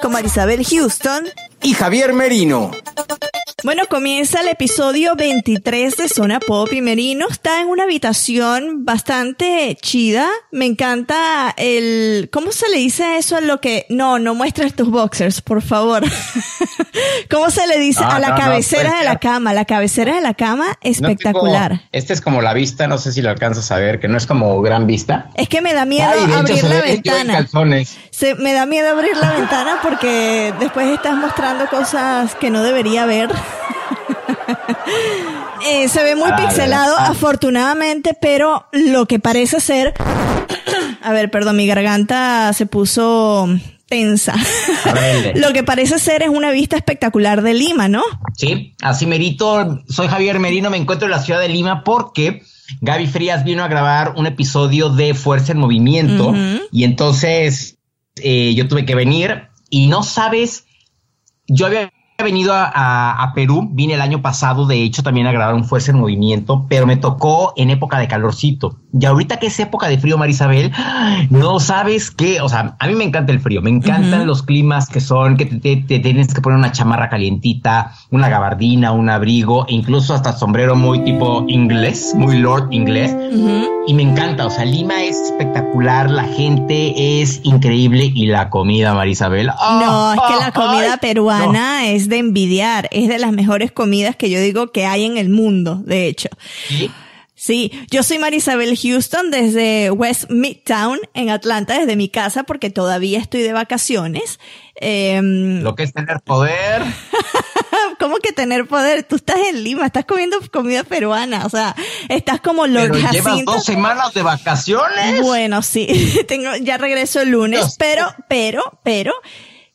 con Marisabel Houston y Javier Merino. Bueno, comienza el episodio 23 de Zona Pop y Merino está en una habitación bastante chida. Me encanta el, ¿cómo se le dice eso a lo que, no, no muestres tus boxers, por favor. ¿Cómo se le dice Ah, a la no, cabecera pues de la cama? La cabecera de la cama, espectacular. Este es como la vista, no sé si lo alcanzas a ver, que no es como gran vista. Es que me da miedo Ay, de hecho, abrir se la ventana. Se, me da miedo abrir la ventana porque después estás mostrando cosas que no debería ver. Eh, se ve muy Ah, pixelado. Ah. afortunadamente, pero lo que parece ser... A ver, perdón, mi garganta se puso tensa. Lo que parece ser es una vista espectacular de Lima, ¿no? Sí, así merito. Soy Javier Merino, me encuentro en la ciudad de Lima porque Gaby Frías vino a grabar un episodio de Fuerza en Movimiento y entonces eh, yo tuve que venir y no sabes, yo había venido a, a- a Perú, vine el año pasado, de hecho, también a grabar un Fuerza en Movimiento, pero me tocó en época de calorcito. Y ahorita que es época de frío, Marisabel, no sabes qué, o sea, a mí me encanta el frío, me encantan los climas que son, que te, te- te tienes que poner una chamarra calientita, una gabardina, un abrigo, e incluso hasta sombrero muy tipo inglés, muy lord inglés. Y me encanta, o sea, Lima es espectacular, la gente es increíble y la comida, Marisabel. No, es que la comida ¡Ay! peruana es de envidiar. Es de las mejores comidas que yo digo que hay en el mundo, de hecho. Sí, Sí, yo soy Marisabel Houston desde West Midtown en Atlanta, desde mi casa, porque todavía estoy de vacaciones. Em, Lo que es tener poder. ¿Cómo que tener poder? Tú estás en Lima, estás comiendo comida peruana, o sea, estás como Lord Pero llevas dos semanas de vacaciones. Bueno, sí, tengo, ya regreso el lunes, Dios. pero, pero, pero,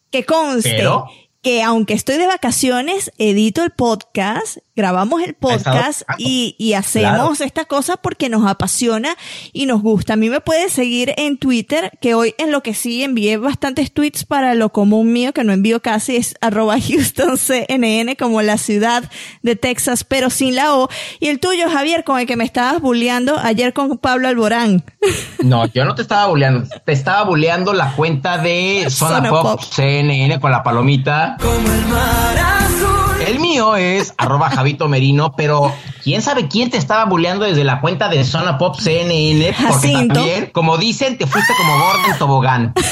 que conste Pero. que aunque estoy de vacaciones, edito el podcast, grabamos el podcast trabajando. y, y hacemos Claro. esta cosa porque nos apasiona y nos gusta. A mí me puedes seguir en Twitter, que hoy en lo que sí envié bastantes tweets para lo común mío, que no envío casi, es arroba HoustonCNN, como la ciudad de Texas, pero sin la O. Y el tuyo, Javier, con el que me estabas bulleando ayer con Pablo Alborán. No, yo no te estaba bulleando, te estaba bulleando la cuenta de Zona, Zona Pop, Pop. CNN con la palomita. el mío es arroba Javito Merino, pero quién sabe quién te estaba bulleando desde la cuenta de Zona Pop CNN, porque Jacinto. también, como dicen, te fuiste como gordo en tobogán.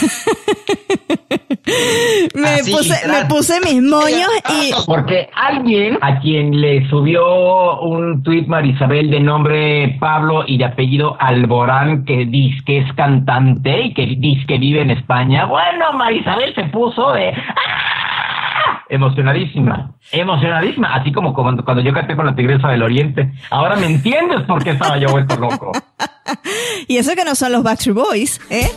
Me Así, puse, literal. me puse mis moños y Porque alguien a quien le subió un tuit Marisabel de nombre Pablo y de apellido Alborán, que dice que es cantante y que dice que vive en España, bueno, Marisabel se puso de... ¡ah! Emocionadísima, emocionadísima, así como cuando, cuando yo canté con la Tigresa del Oriente. Ahora me entiendes por qué estaba yo vuelto loco. y eso que no son los Backstreet Boys, ¿eh?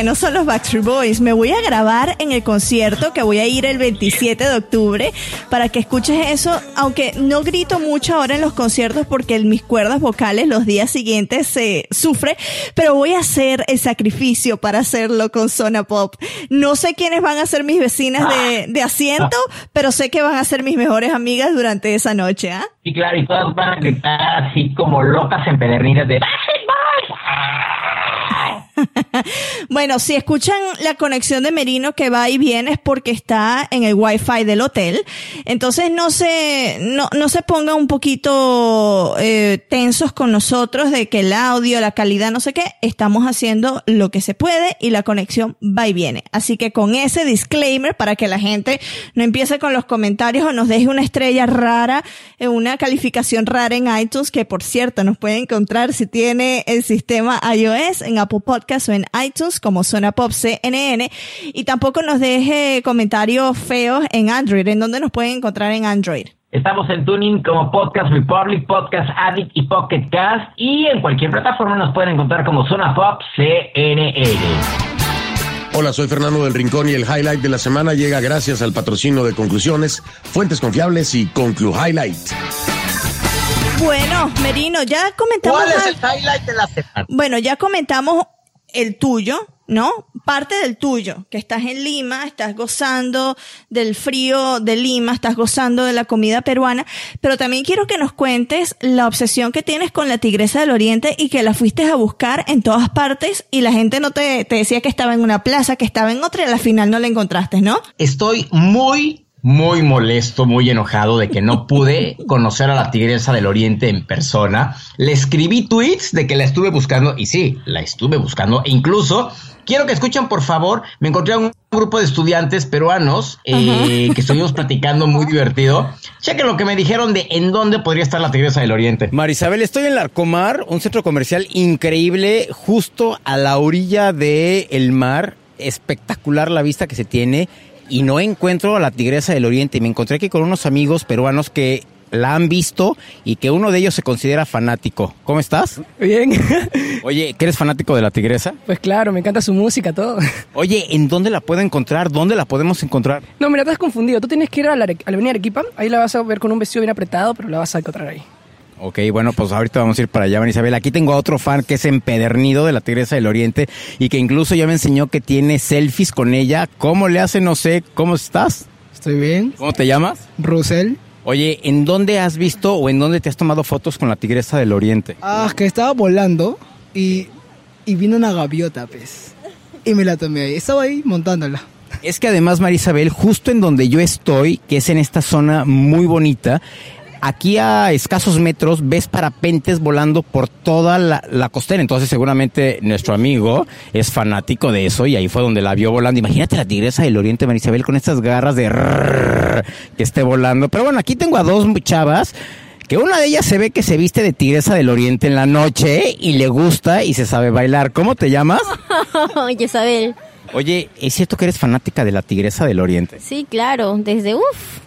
Que no son los Backstreet Boys. Me voy a grabar en el concierto que voy a ir el 27 de octubre para que escuches eso, aunque no grito mucho ahora en los conciertos porque en mis cuerdas vocales los días siguientes se sufre, pero voy a hacer el sacrificio para hacerlo con Zona Pop. No sé quiénes van a ser mis vecinas de, de asiento, pero sé que van a ser mis mejores amigas durante esa noche, ¿ah? Y claro, y todas van a gritar así como locas empedernidas de... Bueno, si escuchan la conexión de Merino que va y viene es porque está en el wifi del hotel. Entonces no se, no, no se pongan un poquito eh, tensos con nosotros de que el audio, la calidad, no sé qué. Estamos haciendo lo que se puede y la conexión va y viene. Así que con ese disclaimer para que la gente no empiece con los comentarios o nos deje una estrella rara, eh, una calificación rara en iTunes, que por cierto nos puede encontrar si tiene el sistema iOS en Apple Podcast o en iTunes como Zona Pop CNN y tampoco nos deje comentarios feos en Android, en donde nos pueden encontrar en Android. Estamos en Tuning como Podcast Republic, Podcast Addict y Pocket Cast. Y en cualquier plataforma nos pueden encontrar como Zona Pop CNN. Hola, soy Fernando del Rincón y el highlight de la semana llega gracias al patrocinio de Conclusiones, Fuentes Confiables y Conclu Highlight. Bueno, Merino, ya comentamos. ¿Cuál es el highlight de la semana? Bueno, ya comentamos el tuyo, ¿no? Parte del tuyo, que estás en Lima, estás gozando del frío de Lima, estás gozando de la comida peruana, pero también quiero que nos cuentes la obsesión que tienes con la Tigresa del Oriente y que la fuiste a buscar en todas partes y la gente no te, te decía que estaba en una plaza, que estaba en otra y al final no la encontraste, ¿no? Estoy muy, muy molesto, muy enojado de que no pude conocer a la Tigresa del Oriente en persona. Le escribí tweets de que la estuve buscando y sí, la estuve buscando e incluso quiero que escuchen por favor, me encontré a un grupo de estudiantes peruanos eh, que estuvimos platicando muy divertido. Chequen lo que me dijeron de en dónde podría estar la Tigresa del Oriente. Marisabel, estoy en Larcomar, un centro comercial increíble, justo a la orilla del mar. Espectacular la vista que se tiene. Y no encuentro a la tigresa del oriente. Me encontré aquí con unos amigos peruanos que la han visto y que uno de ellos se considera fanático. ¿Cómo estás? Bien, Oye, ¿que eres fanático de la tigresa? pues claro, me encanta su música, todo. Oye, ¿en dónde la puedo encontrar? ¿Dónde la podemos encontrar? No, mira, estás confundido. Tú tienes que ir a la, a la avenida Arequipa. Ahí la vas a ver con un vestido bien apretado, pero la vas a encontrar ahí. Ok, bueno, pues ahorita vamos a ir para allá, Marisabel. Aquí tengo a otro fan que es empedernido de la Tigresa del Oriente y que incluso ya me enseñó que tiene selfies con ella. ¿Cómo le hace? No sé. ¿Cómo estás? Estoy bien. ¿Cómo te llamas? Rusel. Oye, ¿en dónde has visto o en dónde te has tomado fotos con la Tigresa del Oriente? Ah, que estaba volando y, y vino una gaviota, pues. Y me la tomé ahí. Estaba ahí montándola. Es que además, Marisabel, justo en donde yo estoy, que es en esta zona muy bonita, aquí a escasos metros ves parapentes volando por toda la, la costera. Entonces, seguramente nuestro amigo es fanático de eso y ahí fue donde la vio volando. Imagínate la tigresa del Oriente, Marisabel, con estas garras de rrrr que esté volando. Pero bueno, aquí tengo a dos chavas. Que una de ellas se ve que se viste de tigresa del oriente en la noche y le gusta y se sabe bailar. ¿Cómo te llamas? Oye, Isabel. Oye, ¿es cierto que eres fanática de la tigresa del oriente? Sí, claro, desde uff.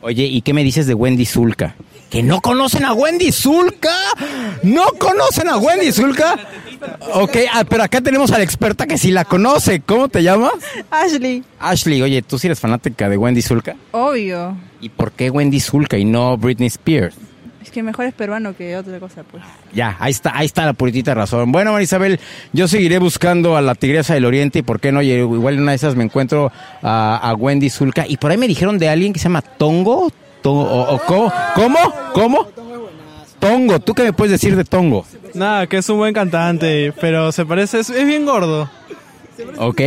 Oye, ¿y qué me dices de Wendy Zulka? ¿Que no conocen a Wendy Zulka? ¿No conocen a Wendy Zulka? Ok, ah, pero acá tenemos a la experta que sí la conoce. ¿Cómo te llamas? Ashley, Ashley, oye, ¿tú sí eres fanática de Wendy Zulka? obvio. ¿Y por qué Wendy Zulka y no Britney Spears? Es que mejor es peruano que otra cosa, pues. Ya, ahí está, ahí está la puritita razón. Bueno, Marisabel, yo seguiré buscando a la Tigresa del Oriente y por qué no, igual en una de esas me encuentro a, a Wendy Zulka. Y por ahí me dijeron de alguien que se llama Tongo. Tongo o, o ¿cómo? ¿Cómo? ¿Cómo? Tongo, ¿tú qué me puedes decir de Tongo? Nada, que es un buen cantante, pero se parece, es, es bien gordo. Ok.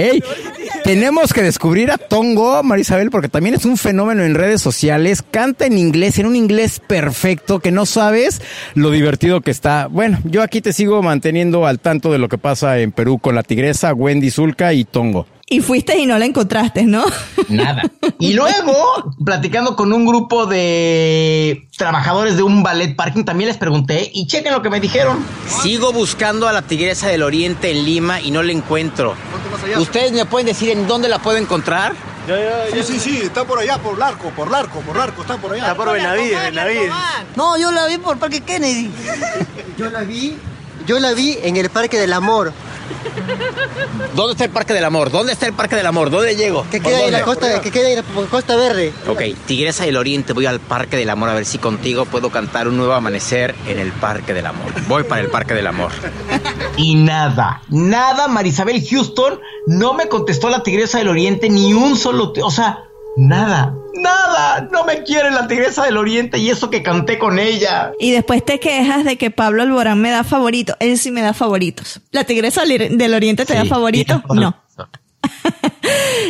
Tenemos que descubrir a Tongo, Marisabel, porque también es un fenómeno en redes sociales. Canta en inglés, en un inglés perfecto, que no sabes lo divertido que está. Bueno, yo aquí te sigo manteniendo al tanto de lo que pasa en Perú con la tigresa, Wendy Zulka y Tongo. Y fuiste y no la encontraste, ¿no? Nada. Y luego, platicando con un grupo de trabajadores de un ballet parking, también les pregunté y chequen lo que me dijeron. Sigo buscando a la tigresa del oriente en Lima y no la encuentro. ¿Ustedes me pueden decir en dónde la puedo encontrar? Sí, sí, sí, está por allá, por Larco, por Larco, por Larco, está por allá. Está por Benavides, Benavides. No, yo la vi por Parque Kennedy. Yo la vi, yo la vi en el Parque del Amor, ¿Dónde está el Parque del Amor? ¿Dónde está el Parque del Amor? ¿Dónde llego? que ¿Por queda en la costa, que queda en la Costa Verde. Ok, Tigresa del Oriente, voy al Parque del Amor a ver si contigo puedo cantar un nuevo amanecer en el Parque del Amor. Voy para el Parque del Amor. Y nada, nada, Marisabel Houston no me contestó la Tigresa del Oriente ni un solo, o sea, nada, nada, no me quiere la Tigresa del Oriente y eso que canté con ella. Y después te quejas de que Pablo Alborán me da favorito. Él sí me da favoritos. ¿La Tigresa del Oriente te da Sí, favorito? toda No.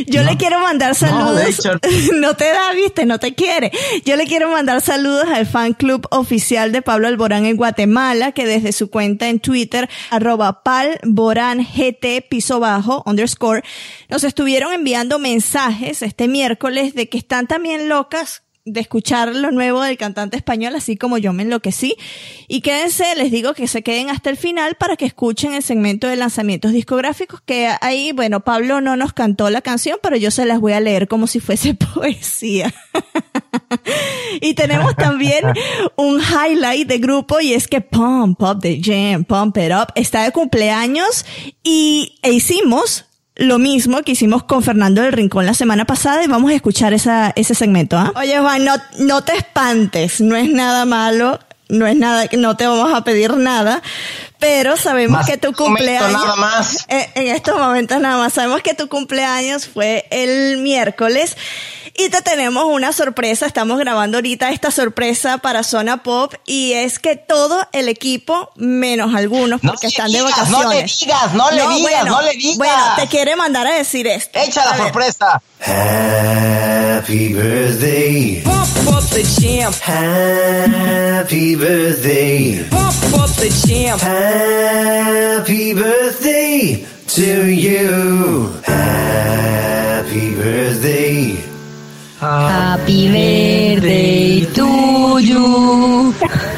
Yo le quiero mandar saludos. No, te da, viste, no te quiere. Yo le quiero mandar saludos al fan club oficial de Pablo Alborán en Guatemala, que desde su cuenta en Twitter, arroba palborán gt piso bajo, underscore, nos estuvieron enviando mensajes este miércoles de que están también locas de escuchar lo nuevo del cantante español, así como yo me enloquecí. Y quédense, les digo que se queden hasta el final para que escuchen el segmento de lanzamientos discográficos, que ahí, bueno, Pablo no nos cantó la canción, pero yo se las voy a leer como si fuese poesía. y tenemos también un highlight de grupo y es que Pump Up the Jam, Pump It Up está de cumpleaños y e hicimos lo mismo que hicimos con Fernando del Rincón la semana pasada y vamos a escuchar esa, ese segmento. ¿ah? Oye Juan, no, no te espantes, no es nada malo, no es nada, no te vamos a pedir nada, pero sabemos Más que tu momento cumpleaños nada más. En, en estos momentos nada más sabemos que tu cumpleaños fue el miércoles y te tenemos una sorpresa. Estamos grabando ahorita esta sorpresa para Zona Pop y es que todo el equipo, menos algunos, porque están de vacaciones. no le digas, no le digas, no le digas. Bueno, te quiere mandar a decir esto. Echa la sorpresa. Happy birthday. Pump up the jam. Happy birthday. Pump up the jam. Happy birthday to you. Happy birthday. Happy birthday to you.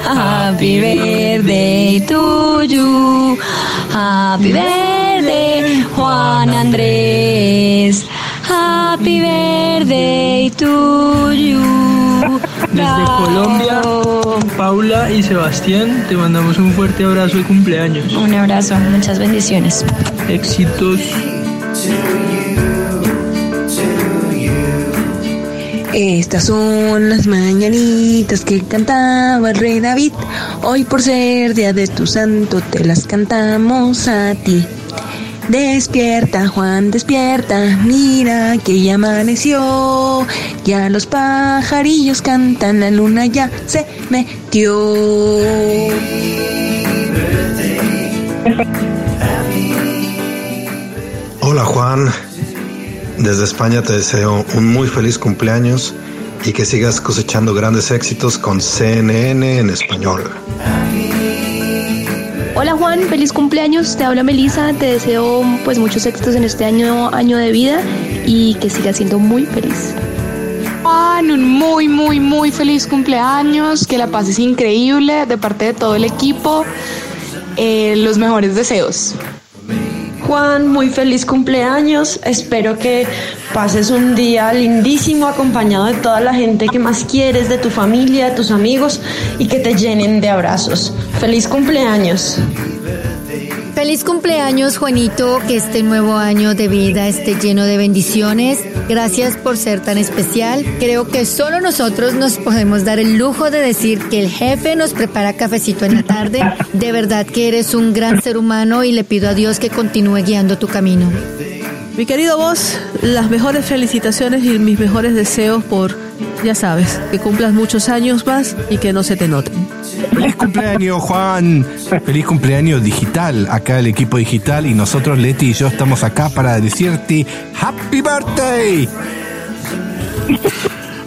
Happy birthday to you. Happy birthday, Juan Andrés. Happy birthday to you. Desde Colombia, Paula y Sebastián, te mandamos un fuerte abrazo de cumpleaños. Un abrazo, muchas bendiciones. Éxitos. Estas son las mañanitas que cantaba el rey David. Hoy por ser día de tu santo te las cantamos a ti. Despierta, Juan, despierta, mira que ya amaneció. Ya los pajarillos cantan, la luna ya se metió. Hola Juan, desde España te deseo un muy feliz cumpleaños y que sigas cosechando grandes éxitos con CNN en español. Juan, feliz cumpleaños, te habla Melisa, te deseo pues muchos éxitos en este año, año de vida y que sigas siendo muy feliz. Juan, un muy, muy, muy feliz cumpleaños, que la pases increíble de parte de todo el equipo. Eh, los mejores deseos. Juan, muy feliz cumpleaños. Espero que pases un día lindísimo acompañado de toda la gente que más quieres, de tu familia, de tus amigos y que te llenen de abrazos. Feliz cumpleaños. Feliz cumpleaños, Juanito, que este nuevo año de vida esté lleno de bendiciones. Gracias por ser tan especial. Creo que solo nosotros nos podemos dar el lujo de decir que el jefe nos prepara cafecito en la tarde. De verdad que eres un gran ser humano y le pido a Dios que continúe guiando tu camino. Mi querido vos, las mejores felicitaciones y mis mejores deseos por, ya sabes, que cumplas muchos años más y que no se te noten. Feliz cumpleaños, Juan. Feliz cumpleaños digital. Acá el equipo digital y nosotros, Leti y yo, estamos acá para decirte Happy Birthday.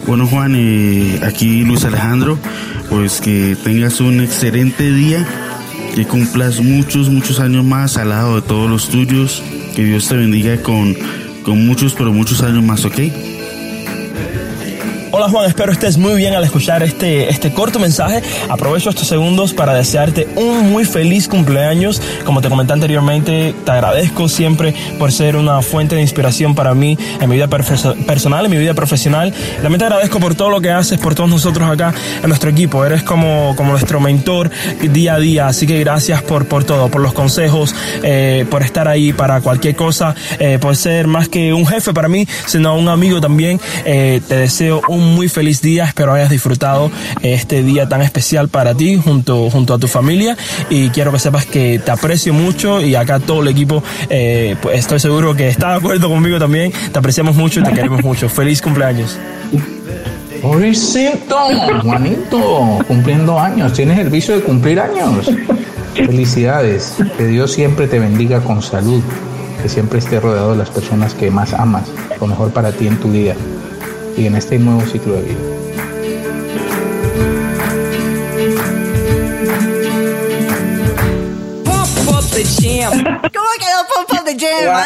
Bueno, Juan, eh, aquí Luis Alejandro, pues que tengas un excelente día, que cumplas muchos, muchos años más al lado de todos los tuyos, que Dios te bendiga con, con muchos, pero muchos años más, ¿ok? Hola Juan, espero estés muy bien al escuchar este, este corto mensaje. Aprovecho estos segundos para desearte un muy feliz cumpleaños. Como te comenté anteriormente, te agradezco siempre por ser una fuente de inspiración para mí en mi vida personal, en mi vida profesional. También te agradezco por todo lo que haces, por todos nosotros acá en nuestro equipo. Eres como, como nuestro mentor día a día. Así que gracias por, por todo, por los consejos, eh, por estar ahí para cualquier cosa, eh, por ser más que un jefe para mí, sino un amigo también. Eh, te deseo un muy feliz día. Espero hayas disfrutado este día tan especial para ti junto, junto a tu familia. Y quiero que sepas que te aprecio mucho y acá todo el equipo, eh, pues estoy seguro que está de acuerdo conmigo también. Te apreciamos mucho y te queremos mucho. Feliz cumpleaños. Pobrecito, Juanito, cumpliendo años. Tienes el vicio de cumplir años. Felicidades. Que Dios siempre te bendiga con salud. Que siempre esté rodeado de las personas que más amas. Lo mejor para ti en tu vida y en este nuevo ciclo de vida. ¿Cómo quedó Up the Jam?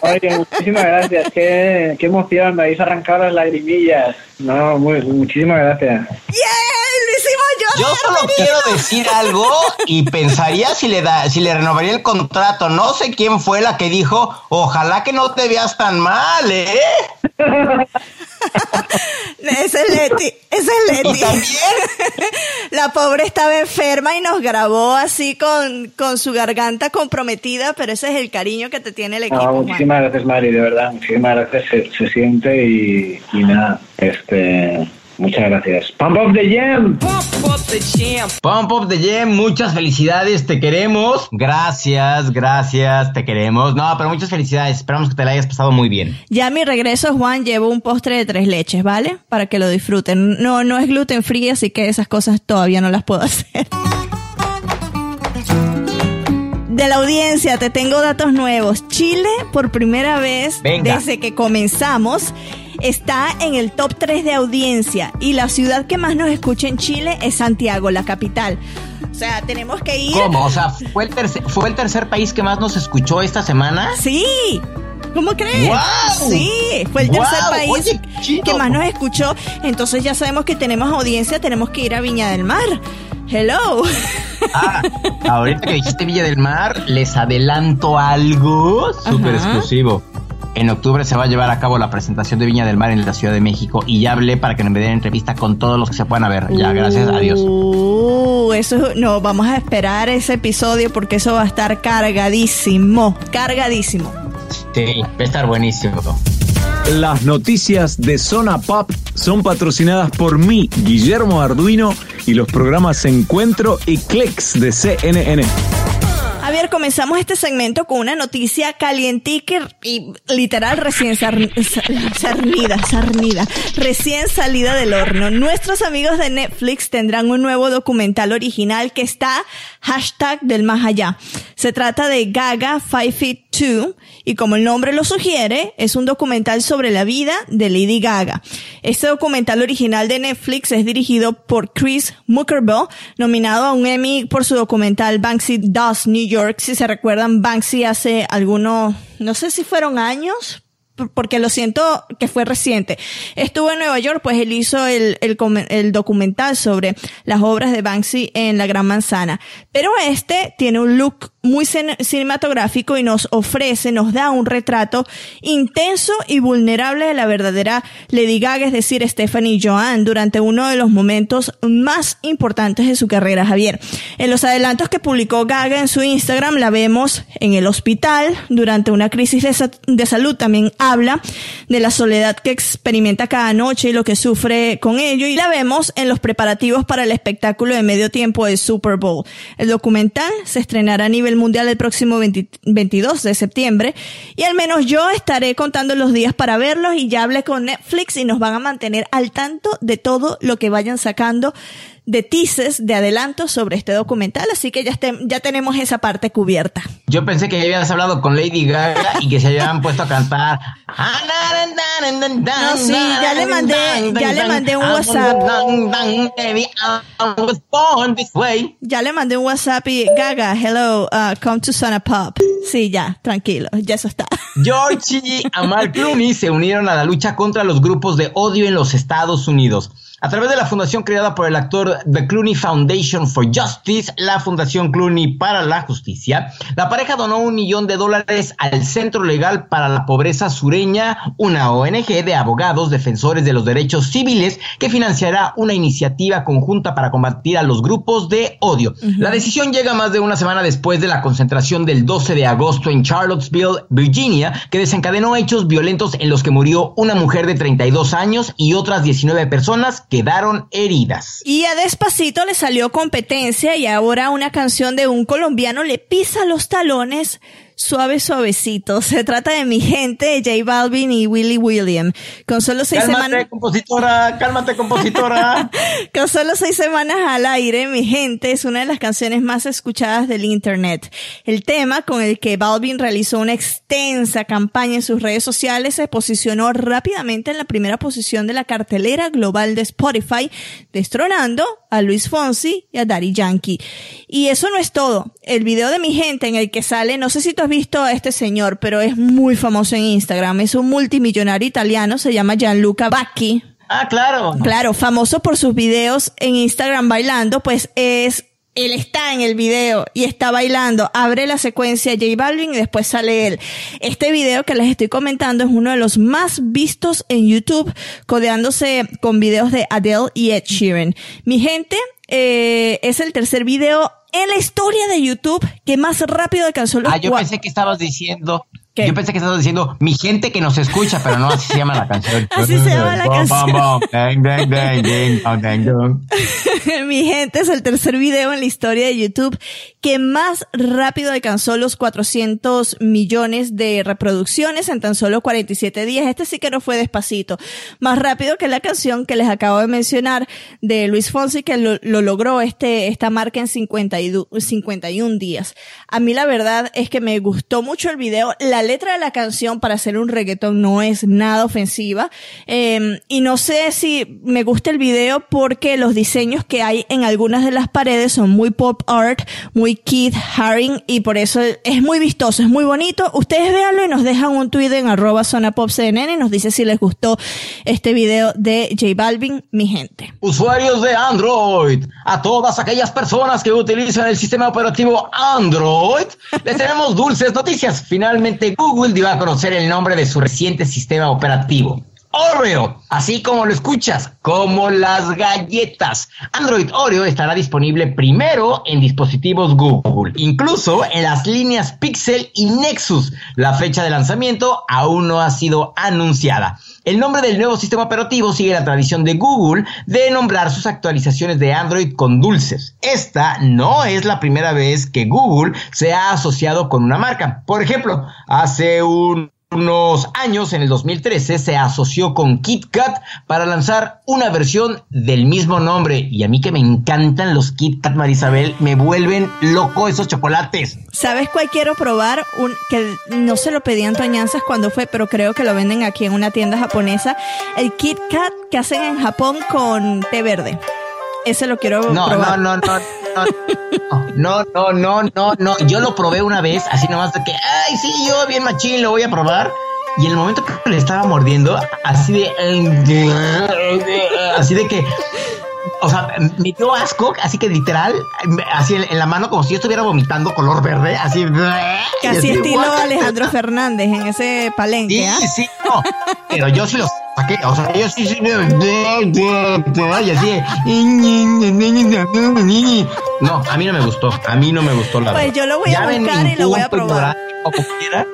Wow. Oye, muchísimas gracias. Qué, qué emoción, me hizo arrancar las lagrimillas. No, muy, muchísimas gracias. Yo solo quiero decir algo y pensaría si le da, si le renovaría el contrato. No sé quién fue la que dijo, ojalá que no te veas tan mal, ¿eh? Ese es Leti, ese es Leti. La pobre estaba enferma y nos grabó así con, con su garganta comprometida, pero ese es el cariño que te tiene el equipo. No, muchísimas gracias, Mari, de verdad. Muchísimas gracias. Se, se siente y, y nada, este, muchas gracias. Pump up the jam. Pump Up the Jam, muchas felicidades, te queremos. Gracias, gracias, te queremos. No, pero muchas felicidades, esperamos que te la hayas pasado muy bien. Ya a mi regreso, Juan, llevo un postre de tres leches, ¿vale? Para que lo disfruten. No, no es gluten free, así que esas cosas todavía no las puedo hacer. De la audiencia, te tengo datos nuevos. Chile, por primera vez Venga. desde que comenzamos, está en el top 3 de audiencia. Y la ciudad que más nos escucha en Chile es Santiago, la capital. O sea, tenemos que ir. ¿Cómo? O sea, ¿fue el, tercer, ¿fue el tercer país que más nos escuchó esta semana? Sí. ¿Cómo crees? ¡Guau! Sí, fue el tercer país Oye, que más nos escuchó. Entonces ya sabemos que tenemos audiencia, tenemos que ir a Viña del Mar. Hello. Ah, ahorita que dijiste Villa del Mar, les adelanto algo súper exclusivo. En octubre se va a llevar a cabo la presentación de Viña del Mar en la Ciudad de México y ya hablé para que me den entrevista con todos los que se puedan ver. Ya, gracias a Dios. Uh, eso no, vamos a esperar ese episodio porque eso va a estar cargadísimo, cargadísimo. Sí, va a estar buenísimo. Las noticias de Zona Pop son patrocinadas por mí, Guillermo Arduino, y los programas Encuentro y Clicks de CNN. Javier, comenzamos este segmento con una noticia calientica y literal recién sar- sa- sarnida, sarnida, recién salida del horno. Nuestros amigos de Netflix tendrán un nuevo documental original que está hashtag del más allá. Se trata de Gaga Five Feet Two y como el nombre lo sugiere, es un documental sobre la vida de Lady Gaga. Este documental original de Netflix es dirigido por Chris Muckerbill, nominado a un Emmy por su documental Banksy Does New York. Si se recuerdan, Banksy hace algunos, no sé si fueron años, porque lo siento que fue reciente. Estuvo en Nueva York, pues él hizo el, el, el documental sobre las obras de Banksy en la Gran Manzana. Pero este tiene un look muy cine- cinematográfico y nos ofrece, nos da un retrato intenso y vulnerable de la verdadera Lady Gaga, es decir, Stephanie Joanne, durante uno de los momentos más importantes de su carrera, Javier. En los adelantos que publicó Gaga en su Instagram, la vemos en el hospital durante una crisis de, sa- de salud. También habla de la soledad que experimenta cada noche y lo que sufre con ello. Y la vemos en los preparativos para el espectáculo de medio tiempo del Super Bowl. El documental se estrenará a nivel mundial el próximo 20 22 de septiembre. Y al menos yo estaré contando los días para verlos y ya hablé con Netflix y nos van a mantener al tanto de todo lo que vayan sacando de teasers, de adelantos sobre este documental. Así que ya, este- ya tenemos esa parte cubierta. Yo pensé que ya habías hablado con Lady Gaga y que se habían puesto a cantar. No, sí, ya le mandé, ya le mandé un WhatsApp. Ya le mandé un WhatsApp y Gaga, hello, uh, come to Sana Pop. Sí, ya, tranquilo, ya eso está. George y Amal Clooney se unieron a la lucha contra los grupos de odio en los Estados Unidos. A través de la fundación creada por el actor The Clooney Foundation for Justice, la Fundación Clooney para la Justicia, la pareja donó un millón de dólares al Centro Legal para la Pobreza Sureña, una ONG de abogados defensores de los derechos civiles que financiará una iniciativa conjunta para combatir a los grupos de odio. La decisión llega más de una semana después de la concentración del 12 de agosto en Charlottesville, Virginia, que desencadenó hechos violentos en los que murió una mujer de 32 años y otras 19 personas quedaron heridas. Y a Despacito le salió competencia y ahora una canción de un colombiano le pisa los talones suave suavecito. Se trata de Mi Gente, J Balvin y Willy William. Con solo seis Cálmate, semanas... compositora, cálmate, compositora. Con solo seis semanas al aire, Mi Gente es una de las canciones más escuchadas del Internet. El tema con el que Balvin realizó una extensa campaña en sus redes sociales se posicionó rápidamente en la primera posición de la cartelera global de Spotify, destronando a Luis Fonsi y a Daddy Yankee. Y eso no es todo. El video de Mi Gente en el que sale, no sé si tú has visto a este señor, pero es muy famoso en Instagram. Es un multimillonario italiano, se llama Gianluca Bacchi. Ah, claro. Claro, famoso por sus videos en Instagram bailando, pues es él está en el video y está bailando, abre la secuencia J Balvin y después sale él. Este video que les estoy comentando es uno de los más vistos en YouTube, codeándose con videos de Adele y Ed Sheeran. Mi gente, eh, es el tercer video en la historia de YouTube que más rápido alcanzó los Ah, yo pensé que estabas diciendo. Yo pensé que estabas diciendo mi gente que nos escucha, pero no así se llama la canción. Así se llama la canción. Mi gente es el tercer video en la historia de YouTube que más rápido alcanzó los 400 millones de reproducciones en tan solo 47 días. Este sí que no fue despacito. Más rápido que la canción que les acabo de mencionar de Luis Fonsi que lo, lo logró este, esta marca en 50 y du- 51 días. A mí la verdad es que me gustó mucho el video. La letra de la canción para hacer un reggaetón no es nada ofensiva. Eh, y no sé si me gusta el video porque los diseños que hay en algunas de las paredes son muy pop art, muy Keith Haring y por eso es muy vistoso, es muy bonito. Ustedes véanlo y nos dejan un tweet en arroba zona pop CNN y nos dice si les gustó este video de J Balvin, mi gente. Usuarios de Android, a todas aquellas personas que utilizan el sistema operativo Android, les tenemos dulces noticias. Finalmente Google dio a conocer el nombre de su reciente sistema operativo. Oreo, así como lo escuchas, como las galletas. Android Oreo estará disponible primero en dispositivos Google, incluso en las líneas Pixel y Nexus. La fecha de lanzamiento aún no ha sido anunciada. El nombre del nuevo sistema operativo sigue la tradición de Google de nombrar sus actualizaciones de Android con dulces. Esta no es la primera vez que Google se ha asociado con una marca. Por ejemplo, hace un unos años, en el 2013, se asoció con KitKat para lanzar una versión del mismo nombre. Y a mí que me encantan los KitKat, Marisabel, me vuelven loco esos chocolates. ¿Sabes cuál quiero probar? Un, que no se lo pedían Toñanzas cuando fue, pero creo que lo venden aquí en una tienda japonesa. El Kit Kat que hacen en Japón con té verde. Ese lo quiero No, probar. no, no, no, no, no, no, no, no. Yo lo probé una vez, así nomás de que, ay, sí, yo bien machín, lo voy a probar. Y en el momento que le estaba mordiendo, así de, así de que, o sea, me dio asco, así que literal, así en, la mano, como si yo estuviera vomitando color verde, así. Casi estilo "What?". Alejandro Fernández en ese palenque. Sí, ¿ah? sí, no. Pero yo sí los saqué, o sea, yo sí, sí, y así. No, a mí no me gustó. A mí no me gustó la Pues verdad. yo lo voy a Llamen buscar y lo voy a probar. Como quiera.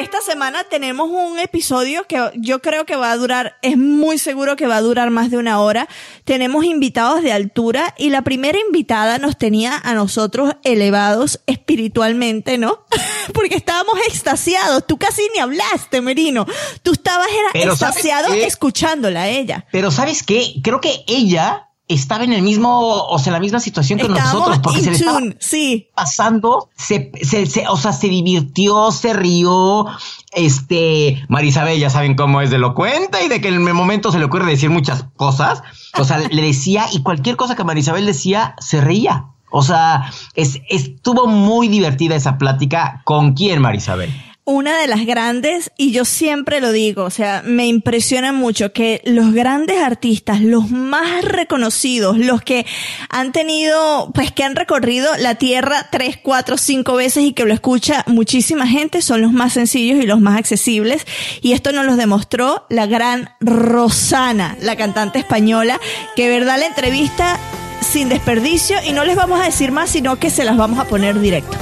Esta semana tenemos un episodio que yo creo que va a durar, es muy seguro que va a durar más de una hora. Tenemos invitados de altura y la primera invitada nos tenía a nosotros elevados espiritualmente, ¿no? Porque estábamos extasiados. Tú casi ni hablaste, Merino. Tú estabas era Pero ¿sabes extasiado escuchándola a ella. Pero ¿sabes qué? Creo que ella estaba en el mismo, o sea, en la misma situación que Estábamos nosotros, porque se le estaba sí. pasando, se, se, se- o sea, se divirtió, se rió, este, Marisabel, ya saben cómo es de elocuente y de que en el momento se le ocurre decir muchas cosas, o sea, le decía, y cualquier cosa que Marisabel decía, se reía. O sea, es, estuvo muy divertida esa plática. ¿Con quién, Marisabel? Una de las grandes, y yo siempre lo digo, o sea, me impresiona mucho que los grandes artistas, los más reconocidos, los que han tenido, pues que han recorrido la tierra tres, cuatro, cinco veces y que lo escucha muchísima gente, son los más sencillos y los más accesibles. Y esto nos lo demostró la gran Rosana, la cantante española, que verdad la entrevista sin desperdicio y no les vamos a decir más, sino que se las vamos a poner directo.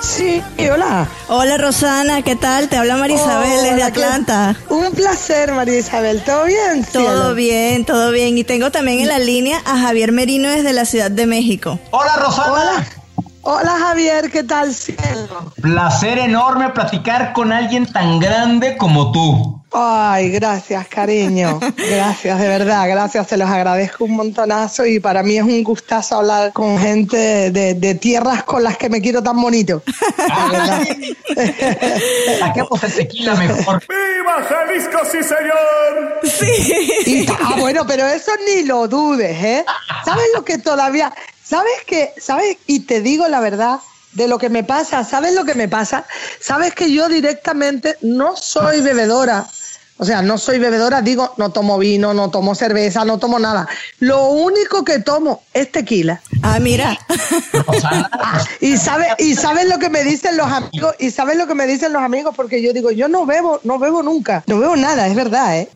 Sí, hola. Hola Rosana, ¿qué tal? Te habla Marisabel desde Hola, Atlanta. Un placer, María Isabel. ¿Todo bien? Todo cielo? bien, todo bien. Y tengo también en la línea a Javier Merino desde la Ciudad de México. Hola, Rosana. Hola. Hola, Javier. ¿Qué tal, cielo? Placer enorme platicar con alguien tan grande como tú. Ay, gracias, cariño. Gracias, de verdad. Gracias, se los agradezco un montonazo y para mí es un gustazo hablar con gente de, de tierras con las que me quiero tan bonito. De verdad. Saquemos el tequila mejor. ¡Viva Jalisco, sí, señor! Sí. ah, bueno, pero eso ni lo dudes, ¿eh? ¿Sabes lo que todavía... ¿Sabes que ¿Sabes? Y te digo la verdad de lo que me pasa. ¿Sabes lo que me pasa? ¿Sabes que yo directamente no soy bebedora? O sea, no soy bebedora, digo, no tomo vino, no tomo cerveza, no tomo nada. Lo único que tomo es tequila. Ah, mira. Y sabe y saben lo que me dicen los amigos y saben lo que me dicen los amigos porque yo digo yo no bebo no bebo nunca no bebo nada es verdad eh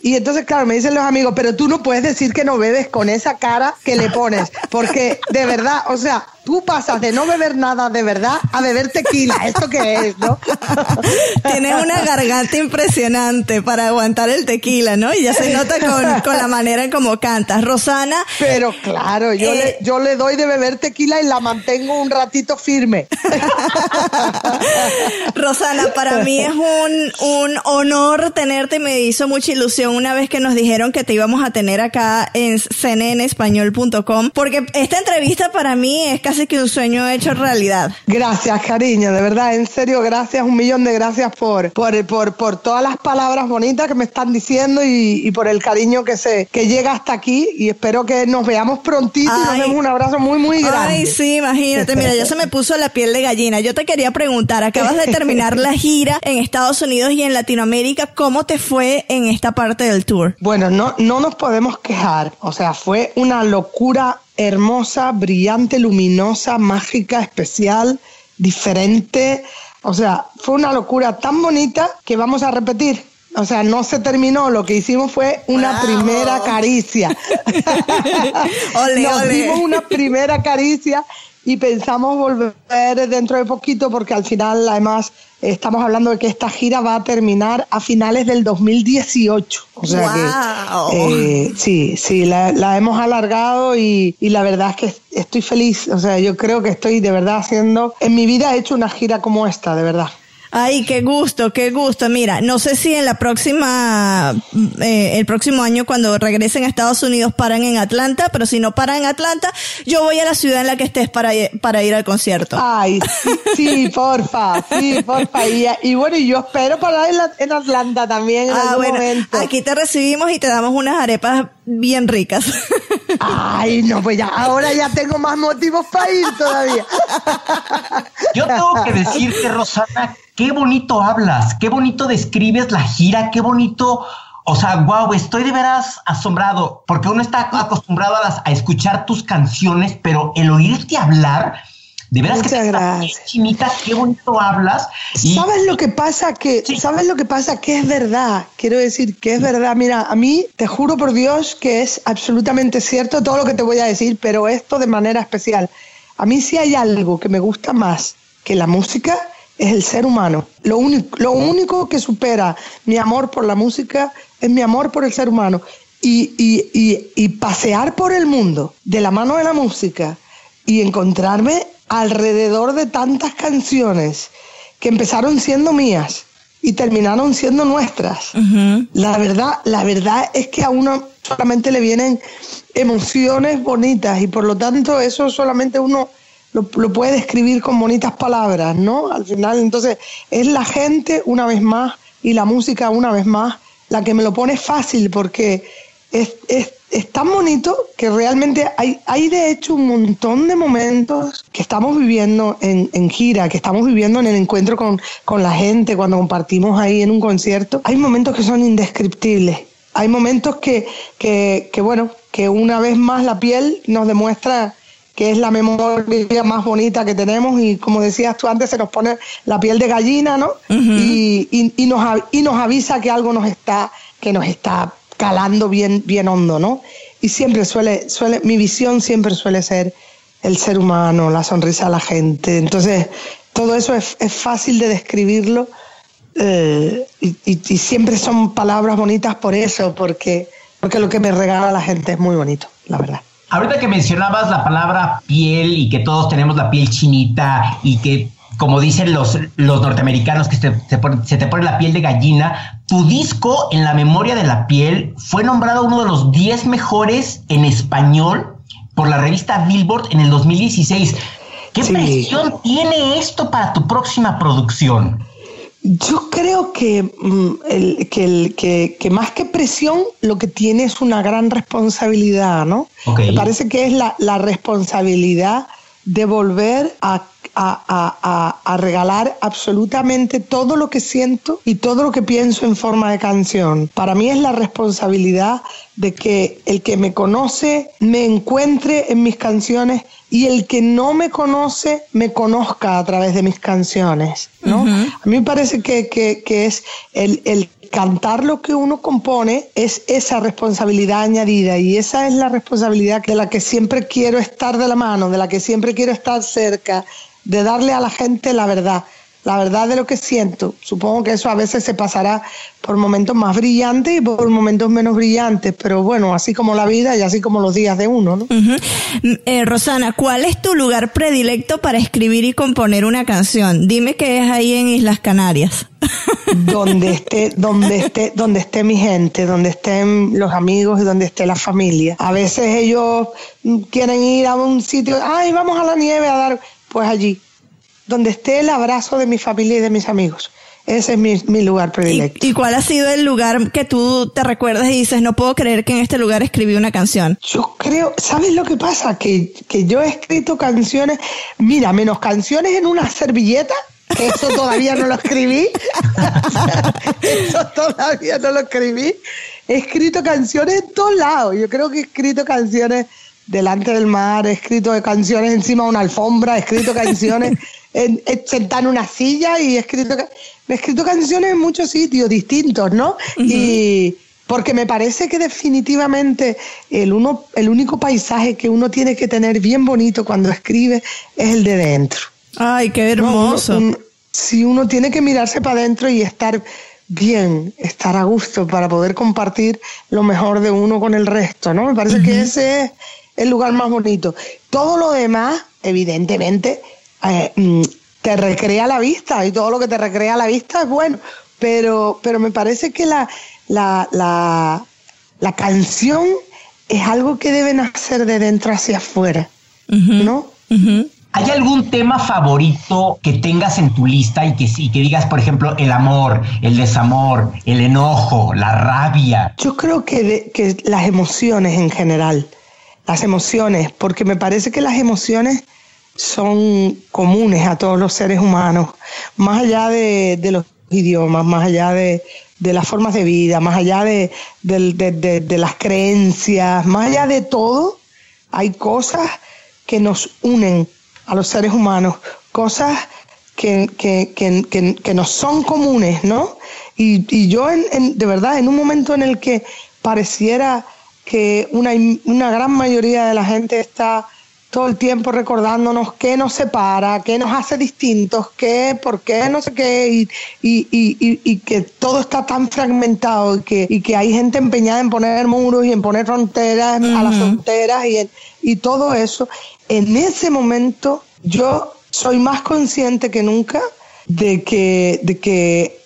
y entonces claro me dicen los amigos pero tú no puedes decir que no bebes con esa cara que le pones porque de verdad o sea tú pasas de no beber nada de verdad a beber tequila esto qué es no Tienes una garganta impresionante para aguantar el tequila, ¿no? Y ya se nota con, con la manera en cómo cantas. Rosana. pero claro yo Eh, le yo le doy de beber tequila y la mantengo un ratito firme Rosana, para mí es un, un honor tenerte. Me hizo mucha ilusión una vez que nos dijeron que te íbamos a tener acá en cnnespañol.com, porque esta entrevista para mí es casi que un sueño hecho realidad. Gracias, cariño, de verdad, en serio, gracias, un millón de gracias por, por, por, por todas las palabras bonitas que me están diciendo y, y por el cariño que se que llega hasta aquí y espero que nos veamos prontito y nos demos un abrazo muy, muy grande. Ay, sí, imagínate. Mira, ya se me puso la piel de gallina. Yo te quería preguntar, acabas de terminar la gira en Estados Unidos y en Latinoamérica. ¿Cómo te fue en esta parte del tour? Bueno, no, no nos podemos quejar. O sea, fue una locura hermosa, brillante, luminosa, mágica, especial, diferente. O sea, fue una locura tan bonita que vamos a repetir. O sea, no se terminó, lo que hicimos fue una primera caricia. Ole, Nos ole. dimos una primera caricia y pensamos volver dentro de poquito porque al final, además, estamos hablando de que esta gira va a terminar a finales del 2018. O sea Guau. que eh, sí, sí, la, la hemos alargado y, y la verdad es que estoy feliz. O sea, yo creo que estoy de verdad haciendo, en mi vida he hecho una gira como esta, de verdad. Ay, qué gusto, qué gusto. Mira, no sé si en la próxima, eh, el próximo año cuando regresen a Estados Unidos paran en Atlanta, pero si no paran en Atlanta, yo voy a la ciudad en la que estés para, para ir al concierto. Ay, sí, sí, porfa, sí, porfa. Y, y bueno, y yo espero parar en, la- en Atlanta también en Ah, algún bueno, momento. aquí te recibimos y te damos unas arepas bien ricas. Ay, no, pues ya, ahora ya tengo más motivos para ir todavía. Yo tengo que decirte, Rosana, qué bonito hablas, qué bonito describes la gira, qué bonito. O sea, wow, estoy de veras asombrado, porque uno está acostumbrado a, las- a escuchar tus canciones, pero el oírte hablar, de veras que te gracias. qué bonito hablas. Y ¿Sabes lo que pasa? Que, ¿Sabes lo que pasa? Que es verdad. Quiero decir que es verdad. Mira, a mí te juro por Dios que es absolutamente cierto todo lo que te voy a decir, pero esto de manera especial. A mí si hay algo que me gusta más que la música es el ser humano. Lo único, lo único que supera mi amor por la música es mi amor por el ser humano. Y, y, y, y pasear por el mundo de la mano de la música y encontrarme alrededor de tantas canciones que empezaron siendo mías y terminaron siendo nuestras. La verdad, la verdad es que a uno solamente le vienen emociones bonitas y por lo tanto eso solamente uno lo, lo puede describir con bonitas palabras, ¿no? Al final, entonces, es la gente una vez más y la música una vez más la que me lo pone fácil porque es, es, es tan bonito que realmente hay, hay de hecho un montón de momentos que estamos viviendo en, en gira, que estamos viviendo en el encuentro con, con la gente, cuando compartimos ahí en un concierto. Hay momentos que son indescriptibles. Hay momentos que, que, que, bueno, que una vez más la piel nos demuestra que es la memoria más bonita que tenemos y como decías tú antes se nos pone la piel de gallina, ¿no? y, y, y nos, y nos avisa que algo nos está, que nos está calando bien, bien hondo, ¿no? Y siempre suele, suele, mi visión siempre suele ser el ser humano, la sonrisa de la gente. Entonces, todo eso es, es fácil de describirlo eh, y, y- y siempre son palabras bonitas por eso, porque, porque lo que me regala la gente es muy bonito, la verdad. Ahorita que mencionabas la palabra piel y que todos tenemos la piel chinita y que, como dicen los, los norteamericanos, que se, se pone- se te pone la piel de gallina, tu disco en la memoria de la piel fue nombrado uno de los 10 mejores en español por la revista Billboard en el 2016. ¿Qué presión tiene esto para tu próxima producción? Yo creo que, mm, el- que, el- que- que más que presión, lo que tiene es una gran responsabilidad, ¿no? Me parece que es la, la responsabilidad de volver a, a, a- a- a regalar absolutamente todo lo que siento y todo lo que pienso en forma de canción. Para mí es la responsabilidad de que el que me conoce me encuentre en mis canciones y el que no me conoce me conozca a través de mis canciones. ¿no? A mí me parece que, que- que es el, el cantar lo que uno compone es esa responsabilidad añadida y esa es la responsabilidad de la que siempre quiero estar de la mano, de la que siempre quiero estar cerca, de darle a la gente la verdad, la verdad de lo que siento. Supongo que eso a veces se pasará por momentos más brillantes y por momentos menos brillantes, pero bueno, así como la vida y así como los días de uno, ¿no? Mm, eh, Rosana, ¿cuál es tu lugar predilecto para escribir y componer una canción? Dime que es ahí en Islas Canarias. donde esté, donde esté, donde esté mi gente, donde estén los amigos y donde esté la familia. A veces ellos mm, quieren ir a un sitio, ay, vamos a la nieve a dar, pues allí, donde esté el abrazo de mi familia y de mis amigos. Ese es mi, mi lugar predilecto. ¿Y cuál ha sido el lugar que tú te recuerdas y dices, no puedo creer que en este lugar escribí una canción? Yo creo, ¿sabes lo que pasa? Que, que yo he escrito canciones, mira, menos canciones en una servilleta, que eso todavía no lo escribí. eso todavía no lo escribí. He escrito canciones en todos lados. Yo creo que he escrito canciones delante del mar, he escrito canciones encima de una alfombra, he escrito canciones en, en- sentada en una silla y he escrito, he escrito canciones en muchos sitios distintos, ¿no? Y porque me parece que definitivamente el, uno, el único paisaje que uno tiene que tener bien bonito cuando escribe es el de dentro. Ay, qué No, uno- hermoso. un- si uno tiene que mirarse para adentro y estar bien, estar a gusto para poder compartir lo mejor de uno con el resto, ¿no? Me parece que ese es el lugar más bonito. Todo lo demás, evidentemente, eh, mm, te recrea la vista y todo lo que te recrea la vista es bueno, pero, pero me parece que la, la, la, la canción es algo que debe nacer de dentro hacia afuera, ¿no? ¿Hay algún tema favorito que tengas en tu lista y que, y que digas, por ejemplo, el amor, el desamor, el enojo, la rabia? Yo creo que, de- que las emociones en general, las emociones, porque me parece que las emociones son comunes a todos los seres humanos, más allá de, de los idiomas, más allá de, de las formas de vida, más allá de, de- las creencias, más allá de todo, hay cosas que nos unen a los seres humanos, cosas que, que, que, que, que nos son comunes, ¿no? Y, y yo, en, en- de verdad, en un momento en el que pareciera que una, una gran mayoría de la gente está todo el tiempo recordándonos qué nos separa, qué nos hace distintos, qué, por qué, no sé qué, y, y, y, y- que todo está tan fragmentado y que, y que hay gente empeñada en poner muros y en poner fronteras a las fronteras y, en- y todo eso. En ese momento yo soy más consciente que nunca de que, de que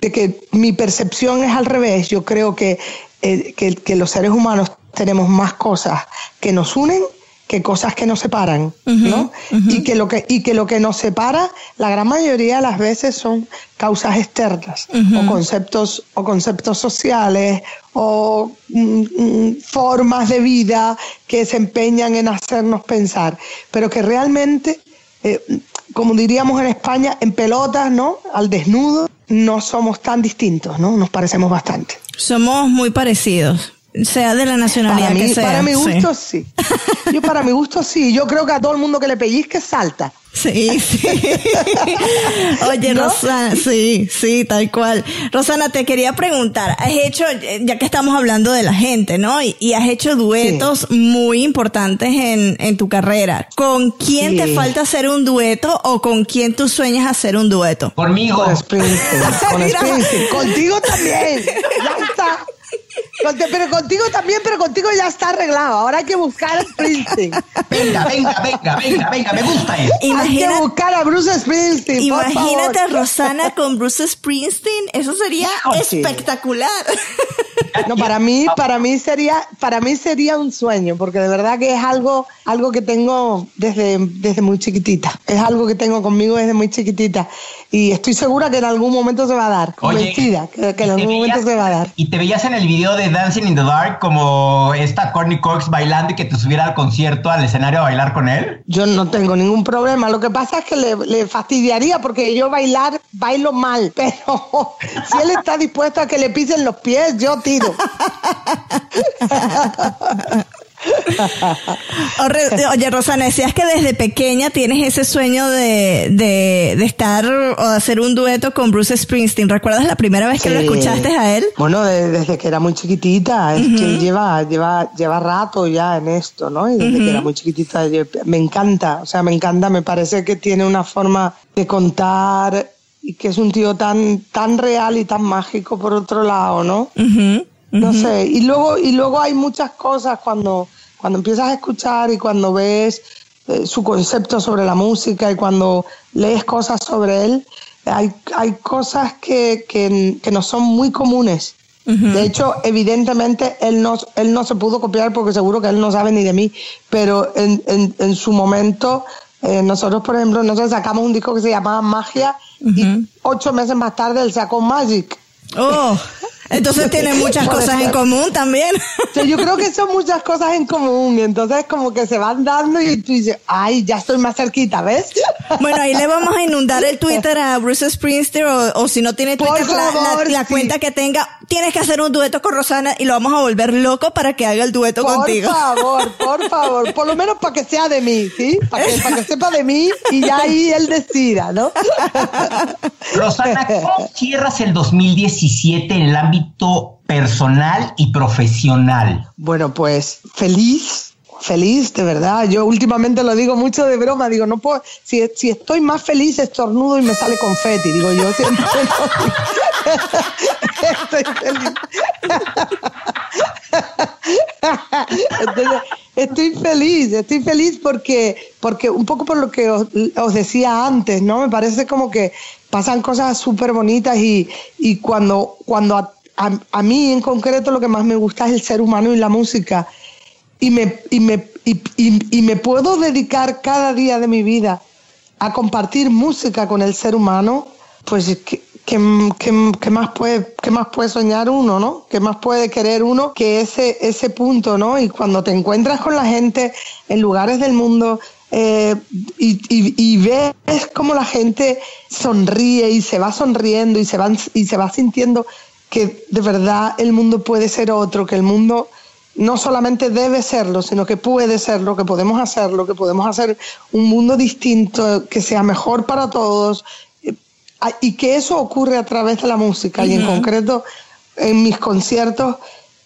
de que mi percepción es al revés. Yo creo que, eh, que, que los seres humanos tenemos más cosas que nos unen que cosas que nos separan, ¿no? y, que lo que, y que lo que nos separa, la gran mayoría de las veces son causas externas, o conceptos, o conceptos sociales, o mm, mm, formas de vida que se empeñan en hacernos pensar, pero que realmente eh, como diríamos en España, en pelotas, ¿no? Al desnudo, no somos tan distintos, ¿no? Nos parecemos bastante. Somos muy parecidos, sea de la nacionalidad Para mí, que sea. para mi gusto, sí. Yo para mi gusto, sí. Yo creo que a todo el mundo que le pellizque salta. Sí, sí. Oye, ¿No? Rosana, sí, sí, tal cual. Rosana, te quería preguntar, has hecho, ya que estamos hablando de la gente, ¿no? Y, y has hecho duetos muy importantes en, en tu carrera. ¿Con quién te falta hacer un dueto o con quién tú sueñas hacer un dueto? Conmigo. Con Springsteen. Con. Springsteen. Contigo también. Conte- pero contigo también, pero contigo ya está arreglado. Ahora hay que buscar a Springsteen. Venga, venga, venga, venga, venga, me gusta eso. hay que Imagina- buscar a Bruce Springsteen. por Imagínate a. Rosana con Bruce Springsteen, eso sería espectacular. No, para mí, para mí sería, para mí sería un sueño, porque de verdad que es algo, algo que tengo desde, desde muy chiquitita. Es algo que tengo conmigo desde muy chiquitita. Y estoy segura que en algún momento se va a dar, Oye, convencida que, que en ¿y te algún momento veías- se va a dar. Y te veías en el video de Dancing in the Dark como esta Courtney Cox bailando y que te subiera al concierto, al escenario a bailar con él. Yo no tengo ningún problema. Lo que pasa es que le, le fastidiaría porque yo bailar, bailo mal. Pero si él está dispuesto a que le pisen los pies, yo tiro. Oye, Rosana, decías que desde pequeña tienes ese sueño de, de, de estar o de hacer un dueto con Bruce Springsteen. ¿Recuerdas la primera vez que lo escuchaste a él? Bueno, de- desde que era muy chiquitita, es que él lleva, lleva, lleva rato ya en esto, ¿no? Y desde que era muy chiquitita, yo- me encanta, o sea, me encanta, me parece que tiene una forma de contar y que es un tío tan, tan real y tan mágico por otro lado, ¿no? No sé, y luego, y luego hay muchas cosas cuando, cuando empiezas a escuchar y cuando ves eh, su concepto sobre la música y cuando lees cosas sobre él, hay, hay cosas que, que, que no son muy comunes. De hecho, evidentemente, él no, él no se pudo copiar porque seguro que él no sabe ni de mí, pero en, en, en su momento, eh, nosotros, por ejemplo, nosotros sacamos un disco que se llamaba Magia y ocho meses más tarde él sacó Magic. Oh, entonces tienen muchas Puede cosas en común también. Sí, yo creo que son muchas cosas en común entonces como que se van dando y tú dices, ay, ya estoy más cerquita, ¿ves? Bueno, ahí le vamos a inundar el Twitter a Bruce Springsteen o, o si no tiene Twitter, la- la, favor, la sí. cuenta que tenga, tienes que hacer un dueto con Rosana y lo vamos a volver loco para que haga el dueto Por contigo. favor, por favor, por lo menos para que sea de mí, ¿sí? Para que, para que sepa de mí y ya ahí él decida, ¿no? Rosana, ¿cómo cierras el 2017 en el ámbito personal y profesional? Bueno, pues feliz, feliz, de verdad. Yo últimamente lo digo mucho de broma, digo, no puedo, si, si estoy más feliz estornudo y me sale confeti, digo yo siempre. estoy feliz. Entonces, estoy feliz, estoy feliz porque, porque un poco por lo que os, os decía antes, ¿no? Me parece como que pasan cosas súper bonitas y, y cuando, cuando a, a- a mí en concreto lo que más me gusta es el ser humano y la música y me, y me, y, me puedo dedicar cada día de mi vida a compartir música con el ser humano, pues ¿qué, qué- qué- qué más puede, qué más puede soñar uno, ¿no? ¿Qué más puede querer uno que ese, ese punto, ¿no? Y cuando te encuentras con la gente en lugares del mundo eh, y, y- y ves cómo la gente sonríe y se va sonriendo y se, van, y se va sintiendo que de verdad el mundo puede ser otro, que el mundo no solamente debe serlo, sino que puede serlo, que podemos hacerlo, que podemos hacer un mundo distinto, que sea mejor para todos, eh, y que eso ocurre a través de la música y en concreto en mis conciertos,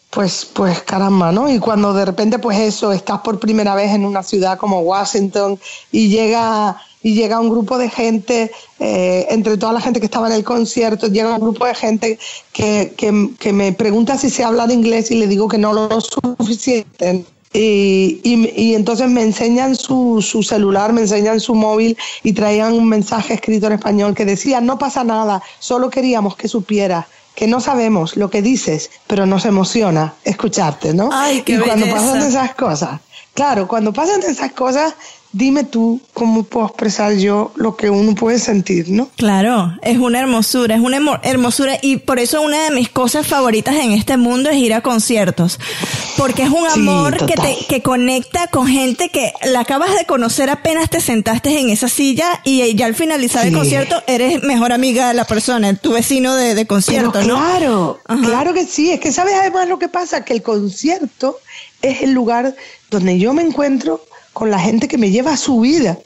pues, pues caramba, ¿no? Y cuando de repente, pues eso, estás por primera vez en una ciudad como Washington y llega y llega un grupo de gente, eh, entre toda la gente que estaba en el concierto, llega un grupo de gente que, que, que me pregunta si se habla de inglés y le digo que no lo suficiente. Y, y, y entonces me enseñan su, su celular, me enseñan su móvil y traían un mensaje escrito en español que decía, no pasa nada, solo queríamos que supiera que no sabemos lo que dices, pero nos emociona escucharte, ¿no? Ay, qué y cuando belleza. pasan esas cosas, claro, cuando pasan esas cosas, dime tú cómo puedo expresar yo lo que uno puede sentir, ¿no? Claro, es una hermosura, es una hermo- hermosura y por eso una de mis cosas favoritas en este mundo es ir a conciertos, porque es un Sí, amor que te que conecta con gente que la acabas de conocer apenas te sentaste en esa silla y ya al finalizar el concierto eres mejor amiga de la persona, tu vecino de, de concierto, Pero ¿no? claro, claro que sí. Es que sabes además lo que pasa, que el concierto es el lugar donde yo me encuentro con la gente que me lleva a su vida.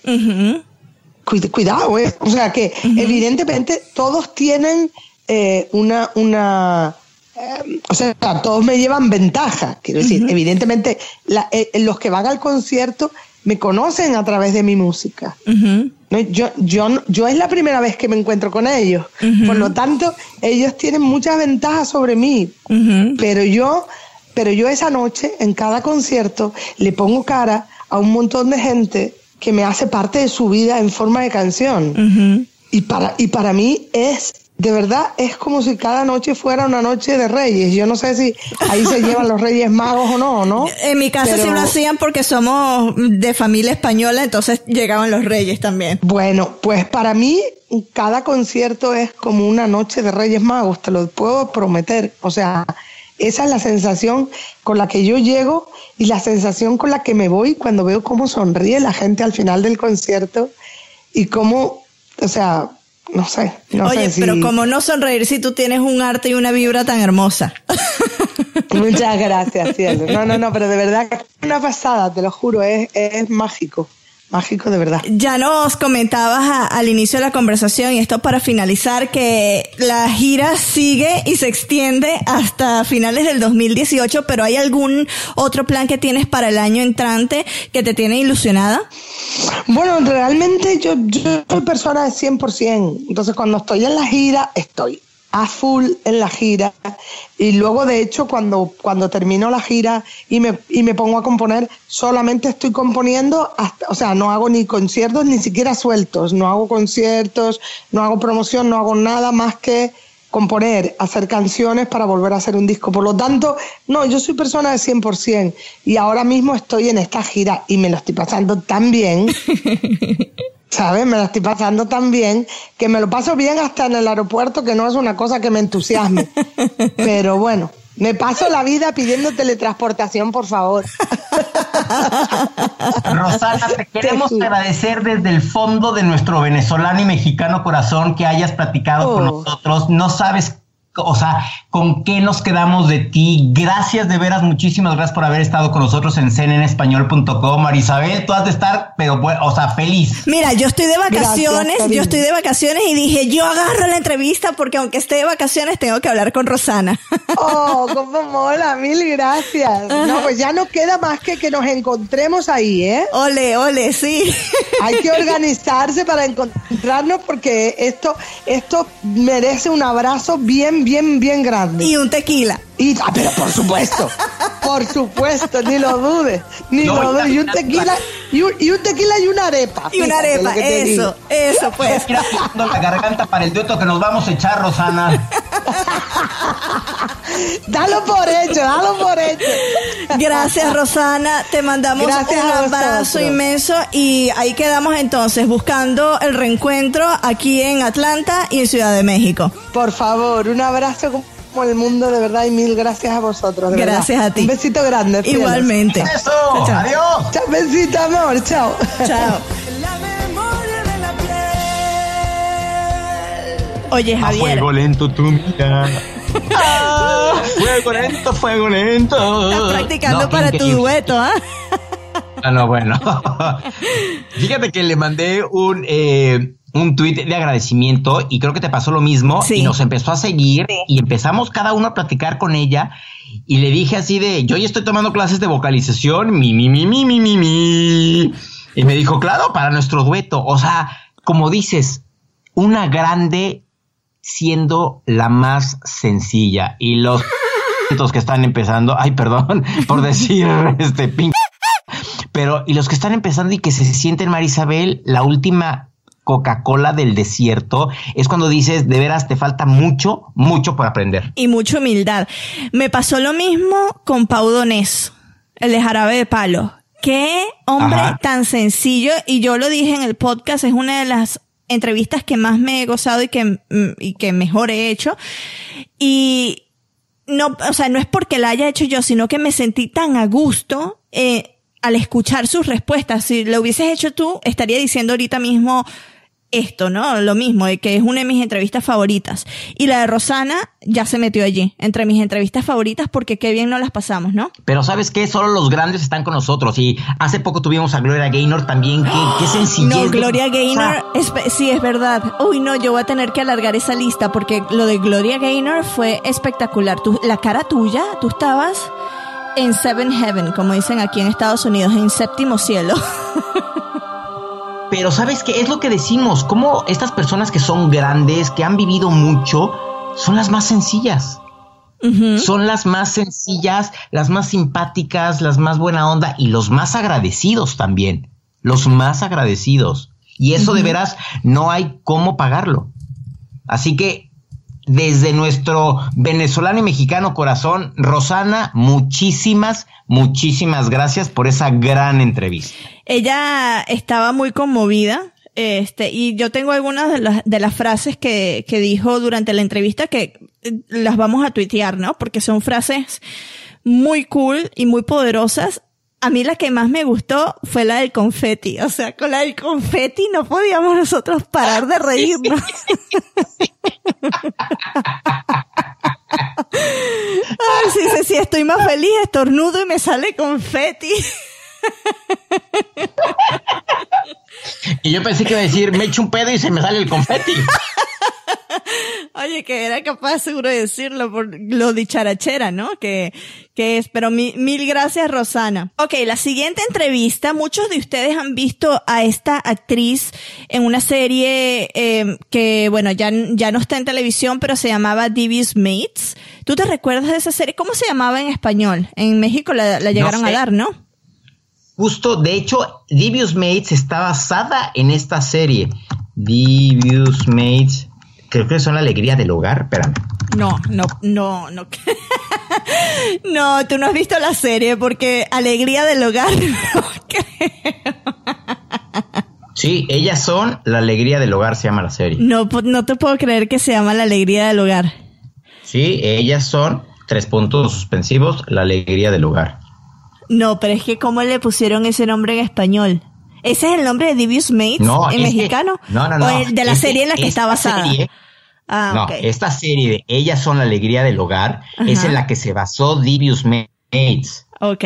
Cuid- cuidado, ¿eh? O sea que evidentemente todos tienen eh, una, una eh, o sea, todos me llevan ventaja. Quiero decir, evidentemente la- eh, los que van al concierto me conocen a través de mi música. No, yo, yo, yo es la primera vez que me encuentro con ellos. Por lo tanto, ellos tienen muchas ventajas sobre mí. Pero yo, pero yo esa noche, en cada concierto, le pongo cara a un montón de gente que me hace parte de su vida en forma de canción. Y para, y para mí es de verdad es como si cada noche fuera una noche de reyes. Yo no sé si ahí se llevan los reyes magos o no, ¿no? En mi casa sí lo hacían porque somos de familia española, entonces llegaban los reyes también. Bueno, pues para mí cada concierto es como una noche de Reyes Magos, te lo puedo prometer. O sea, esa es la sensación con la que yo llego y la sensación con la que me voy cuando veo cómo sonríe la gente al final del concierto y cómo, o sea, no sé, no Oye, sé si... pero como no sonreír si tú tienes un arte y una vibra tan hermosa. Muchas gracias, cielo. No, no, no, pero de verdad una pasada, te lo juro, es, es mágico, mágico de verdad. Ya nos comentabas a- al inicio de la conversación, y esto para finalizar, que la gira sigue y se extiende hasta finales del 2018, pero ¿hay algún otro plan que tienes para el año entrante que te tiene ilusionada? Bueno, realmente yo, yo soy persona de 100%. Entonces, cuando estoy en la gira, estoy a full en la gira. Y luego, de hecho, cuando, cuando termino la gira y me, y me pongo a componer, solamente estoy componiendo, hasta, o sea, no hago ni conciertos ni siquiera sueltos. No hago conciertos, no hago promoción, no hago nada más que componer, hacer canciones para volver a hacer un disco. Por lo tanto, no, yo soy persona de 100% y ahora mismo estoy en esta gira y me lo estoy pasando tan bien, ¿sabes? Me lo estoy pasando tan bien que me lo paso bien hasta en el aeropuerto, que no es una cosa que me entusiasme. Pero bueno, me paso la vida pidiendo teletransportación, por favor. Rosana, te queremos agradecer desde el fondo de nuestro venezolano y mexicano corazón que hayas platicado con nosotros. No sabes, o sea, con qué nos quedamos de ti. Gracias de veras, muchísimas gracias por haber estado con nosotros en cnenespañol.com. Marisabel, tú has de estar, pero bueno, o sea, feliz. Mira, yo estoy de vacaciones, yo estoy de vacaciones y dije, yo agarro la entrevista porque aunque esté de vacaciones tengo que hablar con Rosana. Oh, cómo mola, mil gracias. No, pues ya no queda más que que nos encontremos ahí, ¿eh? Ole, ole, sí. Hay que organizarse para encontrarnos porque esto, esto merece un abrazo bien, bien, bien grande. Y un tequila. Y, ah, pero por supuesto, por supuesto, ni lo dudes, ni No, lo dudes. Y un tequila, y un, y un tequila y una arepa. Y una arepa, eso, eso pues. Mira, la garganta para el dueto que nos vamos a echar, Rosana. Dalo por hecho, dalo por hecho. Gracias, Rosana. Te mandamos Gracias un a abrazo inmenso y ahí quedamos entonces buscando el reencuentro aquí en Atlanta y en Ciudad de México. Por favor, un abrazo como el mundo de verdad y mil gracias a vosotros. de Gracias verdad. a ti. Un besito grande. Igualmente. Eso, Chao, chao. adiós. Chao, besito, amor. Chao. Chao. Oye, A Javier. fuego lento tu mirada. Fuego lento, fuego lento. Estás practicando No, para tu dueto, ¿ah? Ah, no, bueno. Fíjate que le mandé un, eh, un tweet de agradecimiento y creo que te pasó lo mismo. Y nos empezó a seguir y empezamos cada uno a platicar con ella. Y le dije así de, yo ya estoy tomando clases de vocalización, mi, mi, mi, mi, mi, mi, mi. Y me dijo, claro, para nuestro dueto. O sea, como dices, una grande siendo la más sencilla. Y los que están empezando, ay, perdón por decir este pin pero, y los que están empezando y que se sienten, Marisabel, la última Coca-Cola del desierto, es cuando dices, de veras, te falta mucho, mucho por aprender. y mucha humildad. Me pasó lo mismo con Pau Donés, el de Jarabe de Palo. Qué hombre Ajá. tan sencillo, y yo lo dije en el podcast, es una de las entrevistas que más me he gozado y que, mm, y que mejor he hecho. Y no, o sea, no es porque la haya hecho yo, sino que me sentí tan a gusto, eh, al escuchar sus respuestas. Si lo hubieses hecho tú, estaría diciendo ahorita mismo esto, ¿no? Lo mismo, de que es una de mis entrevistas favoritas. Y la de Rosana ya se metió allí, entre mis entrevistas favoritas, porque qué bien nos las pasamos, ¿no? Pero ¿sabes qué? Solo los grandes están con nosotros. Y hace poco tuvimos a Gloria Gaynor también. Qué, qué sencillez. No, Gloria o sea, Gaynor, es- sí, es verdad. Uy, no, yo voy a tener que alargar esa lista porque lo de Gloria Gaynor fue espectacular. Tú- la cara tuya, tú estabas en Seven Heaven, como dicen aquí en Estados Unidos, en séptimo cielo. Pero ¿sabes qué? Es lo que decimos. Cómo estas personas que son grandes, que han vivido mucho, son las más sencillas. Son las más sencillas, las más simpáticas, las más buena onda y los más agradecidos también. Los más agradecidos. Y eso de veras no hay cómo pagarlo. Así que desde nuestro venezolano y mexicano corazón, Rosana, muchísimas, muchísimas gracias por esa gran entrevista. Ella estaba muy conmovida. Este, y yo tengo algunas de las, de las frases que, que dijo durante la entrevista que eh, las vamos a tuitear, ¿no? Porque son frases muy cool y muy poderosas. A mí la que más me gustó fue la del confeti. O sea, con la del confeti no podíamos nosotros parar de reírnos. Ay, sí, sí, sí, estoy más feliz, estornudo y me sale confeti. Y yo pensé que iba a decir, me echo un pedo y se me sale el confeti. Oye, que era capaz seguro de decirlo por lo dicharachera, ¿no? Que, que es, pero mi- mil gracias, Rosana. Ok, la siguiente entrevista, muchos de ustedes han visto a esta actriz en una serie eh, que, bueno, ya, ya no está en televisión, pero se llamaba Devious Mates. ¿Tú te recuerdas de esa serie? ¿Cómo se llamaba en español? En México la, la llegaron sé. a dar, ¿no? Justo, de hecho, Devious Mates está basada en esta serie. Devious Mates, creo que son la alegría del hogar, espérame. No, no, no, no. No, tú no has visto la serie porque Alegría del Hogar. Sí, ellas son la alegría del hogar, se llama la serie. No, po- no te puedo creer que se llama La Alegría del Hogar. Sí, ellas son tres puntos suspensivos, la alegría del hogar. No, pero es que ¿cómo le pusieron ese nombre en español? ¿Ese es el nombre de Devious Mates No, en mexicano? no, no, no. ¿O el de la serie en la que está basada? serie- ah, no, esta serie de Ellas son la alegría del hogar es en la que se basó Devious Mates. Ok.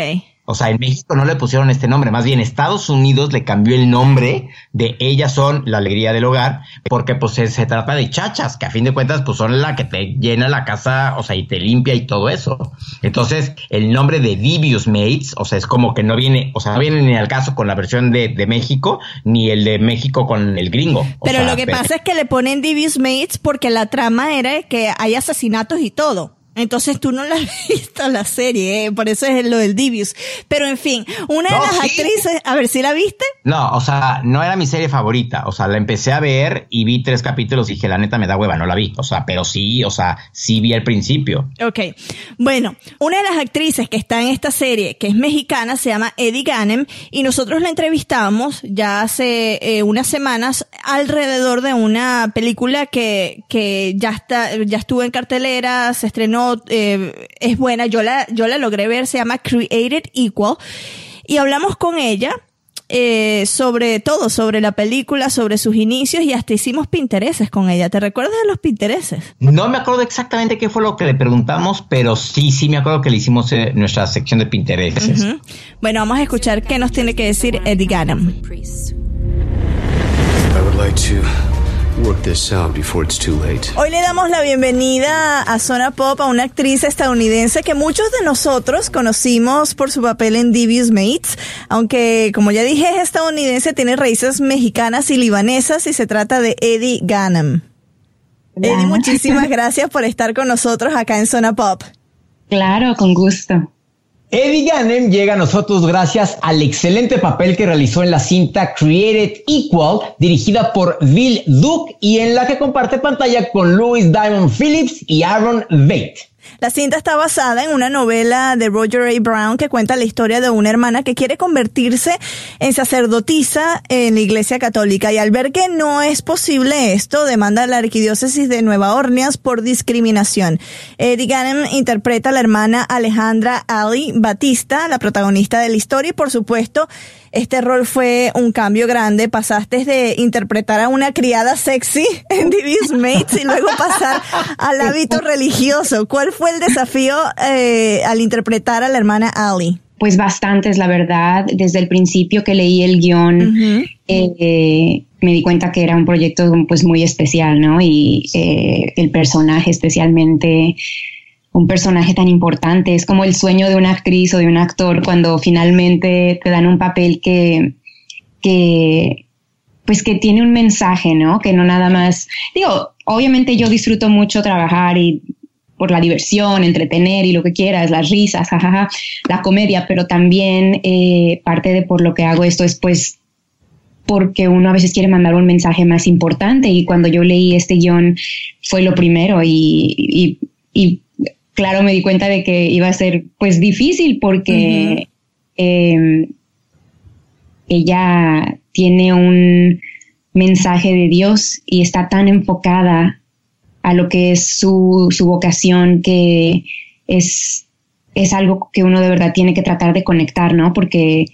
O sea, en México no le pusieron este nombre, más bien Estados Unidos le cambió el nombre de Ellas son la alegría del hogar, porque pues se, se trata de chachas, que a fin de cuentas pues son la que te llena la casa, o sea, y te limpia y todo eso. Entonces, el nombre de Devious Mates, o sea, es como que no viene, o sea, no viene ni al caso con la versión de, de México, ni el de México con el gringo. O Pero sea, lo que pasa es que le ponen Devious Mates porque la trama era que hay asesinatos y todo. Entonces tú no la has visto la serie, ¿eh? por eso es lo del Devious. Pero en fin, una de No, las sí. actrices, a ver si la viste. No, o sea, no era mi serie favorita. O sea, la empecé a ver y vi tres capítulos y dije, la neta me da hueva, no la vi. O sea, pero sí, o sea, sí vi al principio. Ok. Bueno, una de las actrices que está en esta serie, que es mexicana, se llama Eddie Ganem, y nosotros la entrevistamos ya hace eh, unas semanas alrededor de una película que, que ya está, ya estuvo en cartelera, se estrenó, eh, es buena, yo la, yo la logré ver, se llama Created Equal, y hablamos con ella, eh, sobre todo, sobre la película, sobre sus inicios y hasta hicimos pintereses con ella. ¿Te recuerdas de los pintereses? No me acuerdo exactamente qué fue lo que le preguntamos, pero sí, sí me acuerdo que le hicimos eh, nuestra sección de Pinterest. Ujú. Bueno, vamos a escuchar qué nos tiene que decir Eddie Ganem. I would like to work this out before it's too late. Hoy le damos la bienvenida a Zona Pop a una actriz estadounidense que muchos de nosotros conocimos por su papel en Devious Mates, aunque como ya dije es estadounidense, tiene raíces mexicanas y libanesas y se trata de Eddie Ganem. Eddie, muchísimas gracias por estar con nosotros acá en Zona Pop. Claro, con gusto. Eddie Ganem llega a nosotros gracias al excelente papel que realizó en la cinta Created Equal, dirigida por Bill Duke y en la que comparte pantalla con Louis Diamond Phillips y Aaron Bate. La cinta está basada en una novela de Roger A. Brown que cuenta la historia de una hermana que quiere convertirse en sacerdotisa en la Iglesia Católica y al ver que no es posible esto, demanda a la Arquidiócesis de Nueva Orleans por discriminación. Eddie Ganem interpreta a la hermana Alejandra Ali Batista, la protagonista de la historia y por supuesto este rol fue un cambio grande. Pasaste de interpretar a una criada sexy en Divis Mates y luego pasar al hábito religioso. ¿Cuál fue el desafío eh, al interpretar a la hermana Ali? Pues bastantes, la verdad. Desde el principio que leí el guion, eh, me di cuenta que era un proyecto pues muy especial, ¿no? Y eh, el personaje especialmente, un personaje tan importante, es como el sueño de una actriz o de un actor cuando finalmente te dan un papel que, que pues que tiene un mensaje, ¿no? Que no nada más, digo, obviamente yo disfruto mucho trabajar y por la diversión, entretener y lo que quieras, las risas, jajaja, la comedia, pero también eh, parte de por lo que hago esto es pues porque uno a veces quiere mandar un mensaje más importante y cuando yo leí este guion fue lo primero y, y, claro me di cuenta de que iba a ser pues difícil porque em, ella tiene un mensaje de Dios y está tan enfocada a lo que es su, su vocación que es, es algo que uno de verdad tiene que tratar de conectar, ¿no? Porque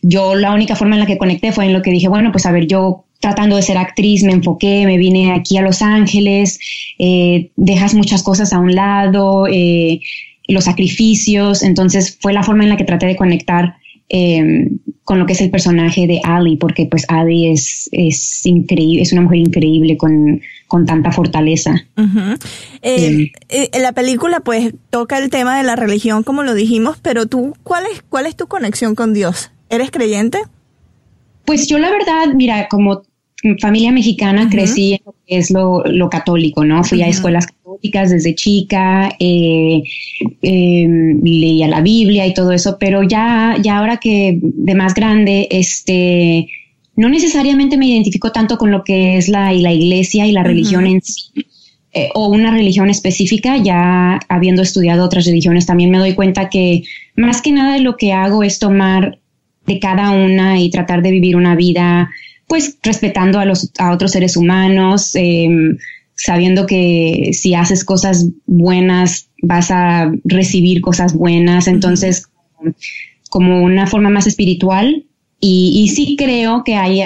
yo la única forma en la que conecté fue en lo que dije, bueno, pues a ver, yo tratando de ser actriz me enfoqué, me vine aquí a Los Ángeles, eh, dejas muchas cosas a un lado, eh, los sacrificios, entonces fue la forma en la que traté de conectar eh, con lo que es el personaje de Ali, porque pues Ali es, es increíble, es una mujer increíble con, con tanta fortaleza. la película pues toca el tema de la religión, como lo dijimos, pero tú, ¿cuál es, cuál es tu conexión con Dios? ¿Eres creyente? Pues yo la verdad, mira, como familia mexicana crecí en lo que es lo, católico, ¿no? Fui a escuelas católicas desde chica, eh, em, leía la Biblia y todo eso, pero ya, ya ahora que de más grande, este, no necesariamente me identifico tanto con lo que es la, la iglesia y la religión en sí. Eh, o una religión específica, ya habiendo estudiado otras religiones, también me doy cuenta que más que nada lo que hago es tomar de cada una y tratar de vivir una vida, pues respetando a, los, a otros seres humanos, em, sabiendo que si haces cosas buenas vas a recibir cosas buenas, entonces como una forma más espiritual. Y, sí creo que hay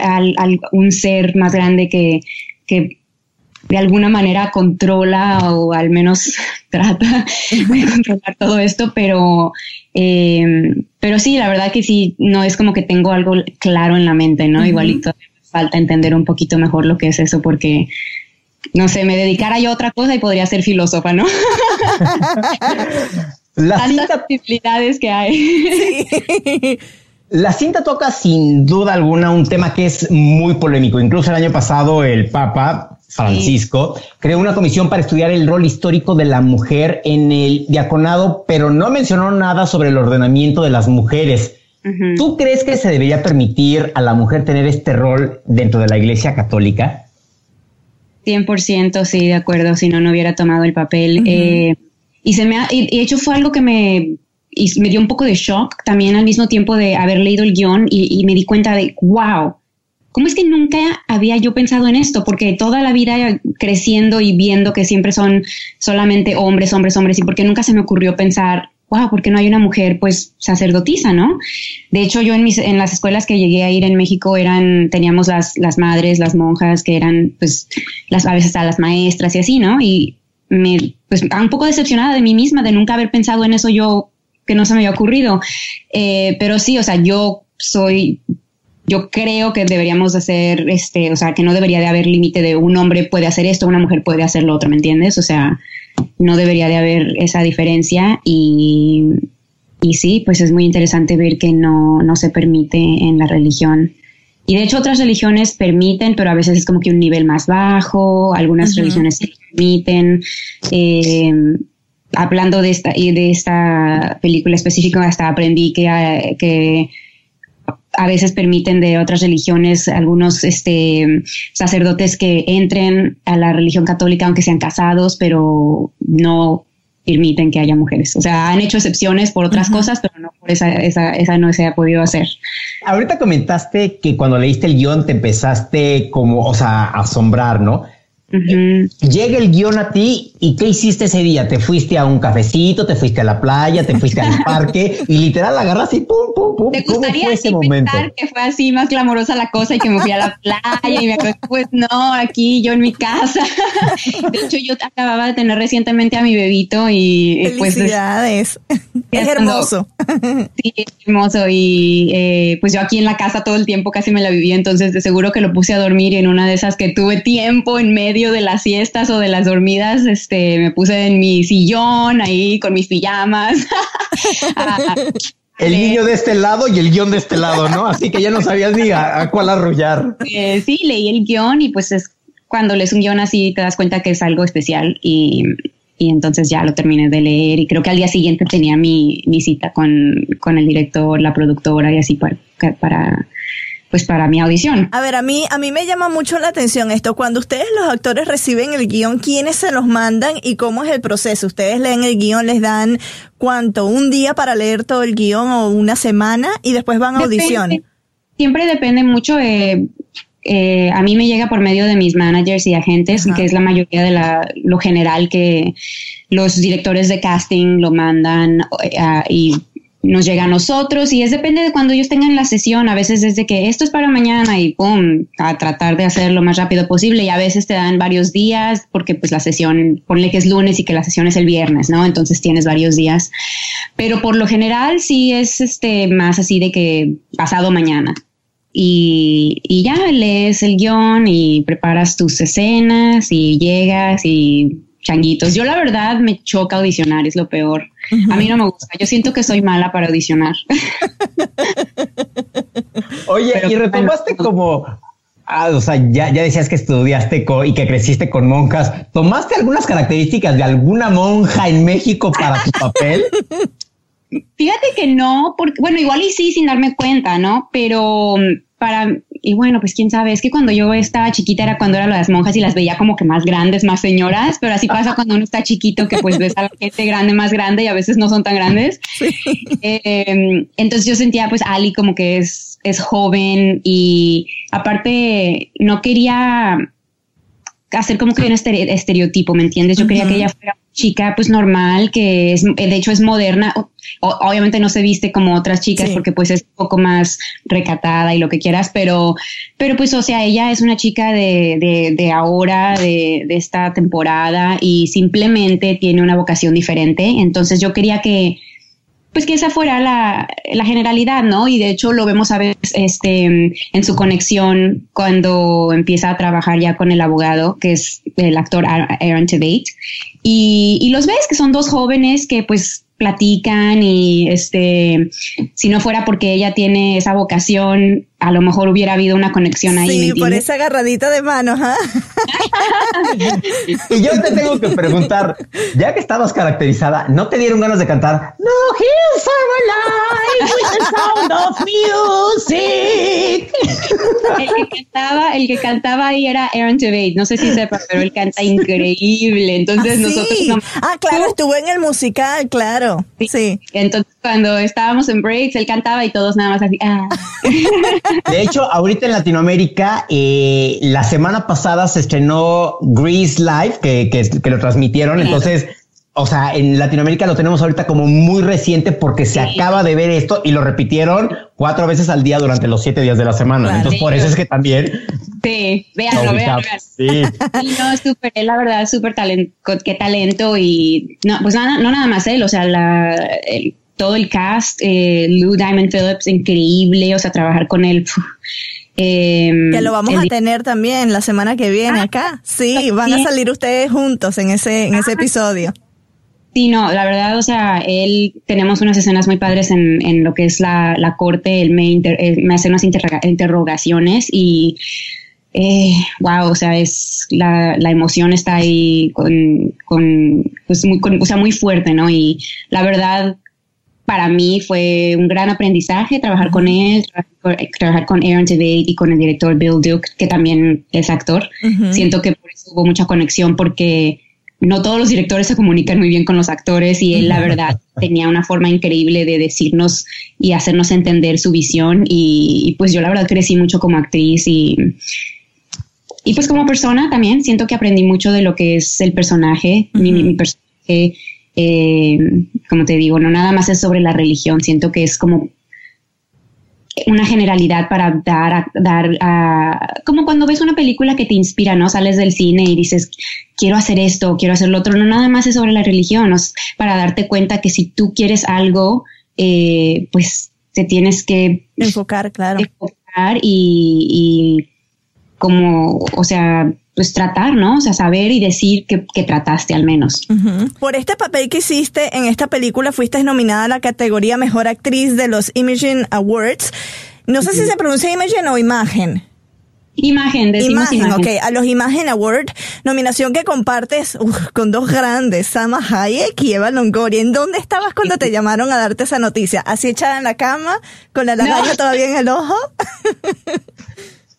un ser más grande que, que de alguna manera controla o al menos trata de controlar todo esto, pero, eh, pero sí, la verdad que sí, no es como que tengo algo claro en la mente, ¿no? Igualito falta entender un poquito mejor lo que es eso porque no sé, me dedicara yo a otra cosa y podría ser filósofa, ¿no? Las Tantas posibilidades que hay. La cinta toca sin duda alguna un tema que es muy polémico. Incluso el año pasado el Papa Francisco creó una comisión para estudiar el rol histórico de la mujer en el diaconado, pero no mencionó nada sobre el ordenamiento de las mujeres. ¿Tú crees que se debería permitir a la mujer tener este rol dentro de la Iglesia Católica? 100% sí, de acuerdo, si no, no hubiera tomado el papel. Eh, y se me ha, y hecho fue algo que me y me dio un poco de shock también al mismo tiempo de haber leído el guion y, me di cuenta de, wow, ¿cómo es que nunca había yo pensado en esto? Porque toda la vida creciendo y viendo que siempre son solamente hombres, hombres, hombres, y porque nunca se me ocurrió pensar, wow, ¿por qué no hay una mujer pues sacerdotisa, no? De hecho, yo en, mis, en las escuelas que llegué a ir en México eran, teníamos las, las madres, las monjas, que eran pues las, a veces hasta las maestras y así, ¿no? Y me, pues un poco decepcionada de mí misma de nunca haber pensado en eso yo que no se me había ocurrido. Eh, pero sí, o sea, yo soy, yo creo que deberíamos hacer, este, o sea, que no debería de haber límite de un hombre puede hacer esto, una mujer puede hacer lo otro, ¿me entiendes? O sea, no debería de haber esa diferencia y, y sí, pues es muy interesante ver que no, no se permite en la religión. Y de hecho otras religiones permiten, pero a veces es como que un nivel más bajo, algunas religiones permiten. Eh, hablando de esta, de esta película específica, hasta aprendí que, eh, que a veces permiten de otras religiones algunos este, sacerdotes que entren a la religión católica aunque sean casados, pero no permiten que haya mujeres. O sea, han hecho excepciones por otras cosas, pero no por esa, esa, esa no se ha podido hacer. Ahorita comentaste que cuando leíste el guion te empezaste como, o sea, a asombrar, ¿no? Llega el guion a ti y ¿qué hiciste ese día? Te fuiste a un cafecito, te fuiste a la playa, te fuiste al parque y literal agarras y pum, pum, pum. ¿Te gustaría fue ese momento? que fue así más clamorosa la cosa y que me fui a la playa y me acuerdo, pues no, aquí yo en mi casa. De hecho, yo acababa de tener recientemente a mi bebito y pues... Felicidades. Es hermoso. Sí, es hermoso y eh, pues yo aquí en la casa todo el tiempo casi me la viví, entonces de seguro que lo puse a dormir y en una de esas que tuve tiempo en medio de las siestas o de las dormidas, este, me puse en mi sillón ahí con mis pijamas. el niño de este lado y el guion de este lado, ¿no? Así que ya no sabías ni a, cuál arrullar. Eh, sí, leí el guion y pues es cuando lees un guion así te das cuenta que es algo especial y, y entonces ya lo terminé de leer y creo que al día siguiente tenía mi, mi cita con, con el director, la productora y así para, para pues para mi audición. A ver, a mí, a mí me llama mucho la atención esto. Cuando ustedes los actores reciben el guion, ¿quiénes se los mandan y cómo es el proceso? ¿Ustedes leen el guion, les dan cuánto? ¿Un día para leer todo el guion o una semana y después van a audición? Siempre depende mucho de... Eh, a mí me llega por medio de mis managers y agentes, que es la mayoría de la, lo general que los directores de casting lo mandan eh, y nos llega a nosotros y es depende de cuando ellos tengan la sesión. A veces desde que esto es para mañana y pum, a tratar de hacer lo más rápido posible y a veces te dan varios días porque pues la sesión, ponle que es lunes y que la sesión es el viernes, ¿no? Entonces tienes varios días. Pero por lo general sí es este más así de que pasado mañana. Y, y ya lees el guion y preparas tus escenas y llegas y changuitos. Yo la verdad me choca audicionar, es lo peor. A mí no me gusta. Yo siento que soy mala para audicionar. Oye, y retomaste como Ah, o sea, ya, ya decías que estudiaste y que creciste con monjas. ¿Tomaste algunas características de alguna monja en México para tu papel? Fíjate que no, porque, bueno, igual y sí, sin darme cuenta, ¿no? Pero para, y bueno, pues quién sabe, es que cuando yo estaba chiquita era cuando eran las monjas y las veía como que más grandes, más señoras, pero así pasa cuando uno está chiquito que pues ves a la gente grande, más grande y a veces no son tan grandes. Em, entonces yo sentía pues Ali como que es, es joven y aparte no quería hacer como que un estereotipo, ¿me entiendes? Yo quería que ella fuera chica pues normal, que es, de hecho es moderna. obviamente no se viste como otras chicas porque pues es un poco más recatada y lo que quieras, pero, pero pues o sea, ella es una chica de, de, de ahora, de, de esta temporada y simplemente tiene una vocación diferente. Entonces yo quería que, pues que esa fuera la, la, generalidad, ¿no? Y de hecho lo vemos a veces este, en su conexión cuando empieza a trabajar ya con el abogado, que es el actor Aaron Tveit. Y, y los ves que son dos jóvenes que pues platican y este si no fuera porque ella tiene esa vocación a lo mejor hubiera habido una conexión ahí sí por esa agarradita de manos ¿ah? y yo te tengo que preguntar ya que estabas caracterizada no te dieron ganas de cantar no hills are alive with the sound of music el que cantaba el que cantaba ahí era Aaron Tveit no sé si sepa pero él canta increíble entonces ¿Ah, nosotros sí? ah claro estuvo en el musical claro Sí. Entonces, cuando estábamos en breaks, él cantaba y todos nada más así. Ah. De hecho, ahorita en Latinoamérica, eh, la semana pasada se estrenó Grease Live, que, que, lo transmitieron. Entonces, o sea, en Latinoamérica lo tenemos ahorita como muy reciente porque se acaba de ver esto y lo repitieron cuatro veces al día durante los siete días de la semana. Entonces, por eso es que también. Sí, véanlo, véanlo. Sí. no, súper, la verdad, súper talento, qué talento y no, pues nada, no nada más él, o sea, la, todo el cast, eh, Lou Diamond Phillips, increíble, o sea, trabajar con él. Em, que lo vamos a tener también la semana que viene ah, acá. Sí, van a salir ustedes juntos en ese, en ese episodio. Sí, no, la verdad, o sea, él, tenemos unas escenas muy padres en, en lo que es la, la corte, él me, me hace unas interrogaciones y, eh, wow, o sea, es, la, la emoción está ahí con, con, pues muy, o sea, muy fuerte, ¿no? Y la verdad, para mí fue un gran aprendizaje trabajar con él, trabajar con, Aaron Tveit y con el director Bill Duke, que también es actor. Siento que por eso hubo mucha conexión porque no todos los directores se comunican muy bien con los actores y él la verdad tenía una forma increíble de decirnos y hacernos entender su visión y, pues yo la verdad crecí mucho como actriz y, y pues como persona también siento que aprendí mucho de lo que es el personaje, mi, personaje, eh, como te digo, no nada más es sobre la religión, siento que es como una generalidad para dar, dar a, como cuando ves una película que te inspira, ¿no? Sales del cine y dices, quiero hacer esto, quiero hacer lo otro. No nada más es sobre la religión, es para darte cuenta que si tú quieres algo, eh, pues te tienes que enfocar, claro. Enfocar y, y como, o sea, pues tratar, ¿no? O sea, saber y decir que, que trataste al menos. Por este papel que hiciste en esta película, fuiste nominada a la categoría Mejor Actriz de los Imagine Awards. No sé si se pronuncia Imagine o Imagen. Imagen, decimos imagen, imagen. ok. A los Imagen Award, nominación que compartes con dos grandes, Sama Hayek y Eva Longoria. ¿En dónde estabas cuando te llamaron a darte esa noticia? ¿Así echada en la cama, con la lagaña todavía en el ojo?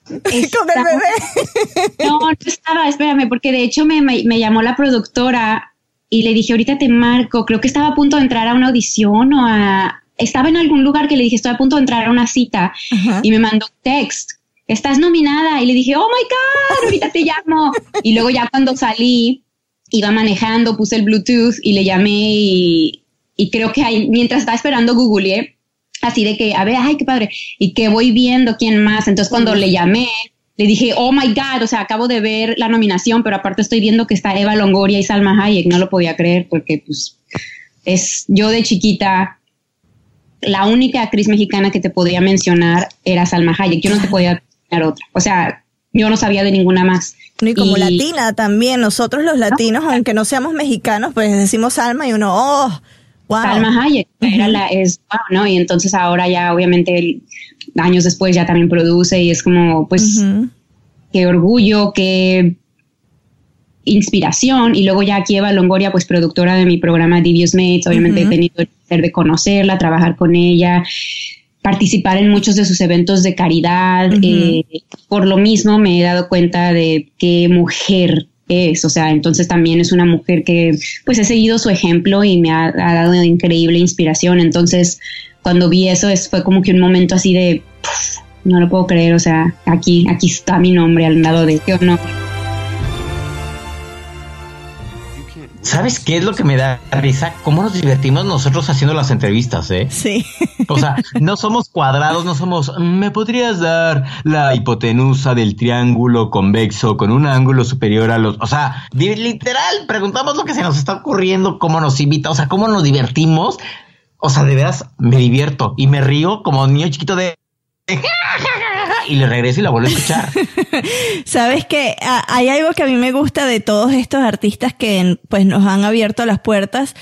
con el bebé. No, no estaba, espérame, porque de hecho me, me, llamó la productora y le dije, ahorita te marco, creo que estaba a punto de entrar a una audición o a... Estaba en algún lugar que le dije, estoy a punto de entrar a una cita y me mandó un text, estás nominada. Y le dije, oh my God, ahorita te llamo. y luego ya cuando salí, iba manejando, puse el Bluetooth y le llamé y, y creo que ahí, mientras estaba esperando googleé, así de que, a ver, ay, qué padre, y que voy viendo quién más. Entonces cuando le llamé, le dije, oh my God, o sea, acabo de ver la nominación, pero aparte estoy viendo que está Eva Longoria y Salma Hayek, no lo podía creer porque pues es yo de chiquita, la única actriz mexicana que te podía mencionar era Salma Hayek, yo no te podía mencionar otra, o sea, yo no sabía de ninguna más. Y como latina también, nosotros los latinos, aunque no seamos mexicanos, pues decimos Salma y uno, oh, wow. Salma Hayek, era la, es, wow, ¿no? Y entonces ahora ya obviamente años después ya también produce y es como, pues, qué orgullo, qué inspiración. Y luego ya aquí Eva Longoria, pues productora de mi programa Divious Mates, obviamente he tenido el placer de conocerla, trabajar con ella, participar en muchos de sus eventos de caridad. eh, por lo mismo me he dado cuenta de qué mujer es, o sea, entonces también es una mujer que pues he seguido su ejemplo y me ha, dado increíble inspiración. Entonces, cuando vi eso es, fue como que un momento así de, "Puf, no lo puedo creer, o sea, aquí, aquí está mi nombre al lado de qué honor. ¿Sabes qué es lo que me da risa? ¿Cómo nos divertimos nosotros haciendo las entrevistas, eh? Sí. O sea, no somos cuadrados, no somos. ¿Me podrías dar la hipotenusa del triángulo convexo con un ángulo superior a los. O sea, literal, preguntamos lo que se nos está ocurriendo, cómo nos invita, o sea, cómo nos divertimos. O sea, de veras me divierto y me río como niño chiquito de. Y le regreso y la vuelvo a escuchar. Sabes que hay algo que a mí me gusta de todos estos artistas que pues nos han abierto las puertas.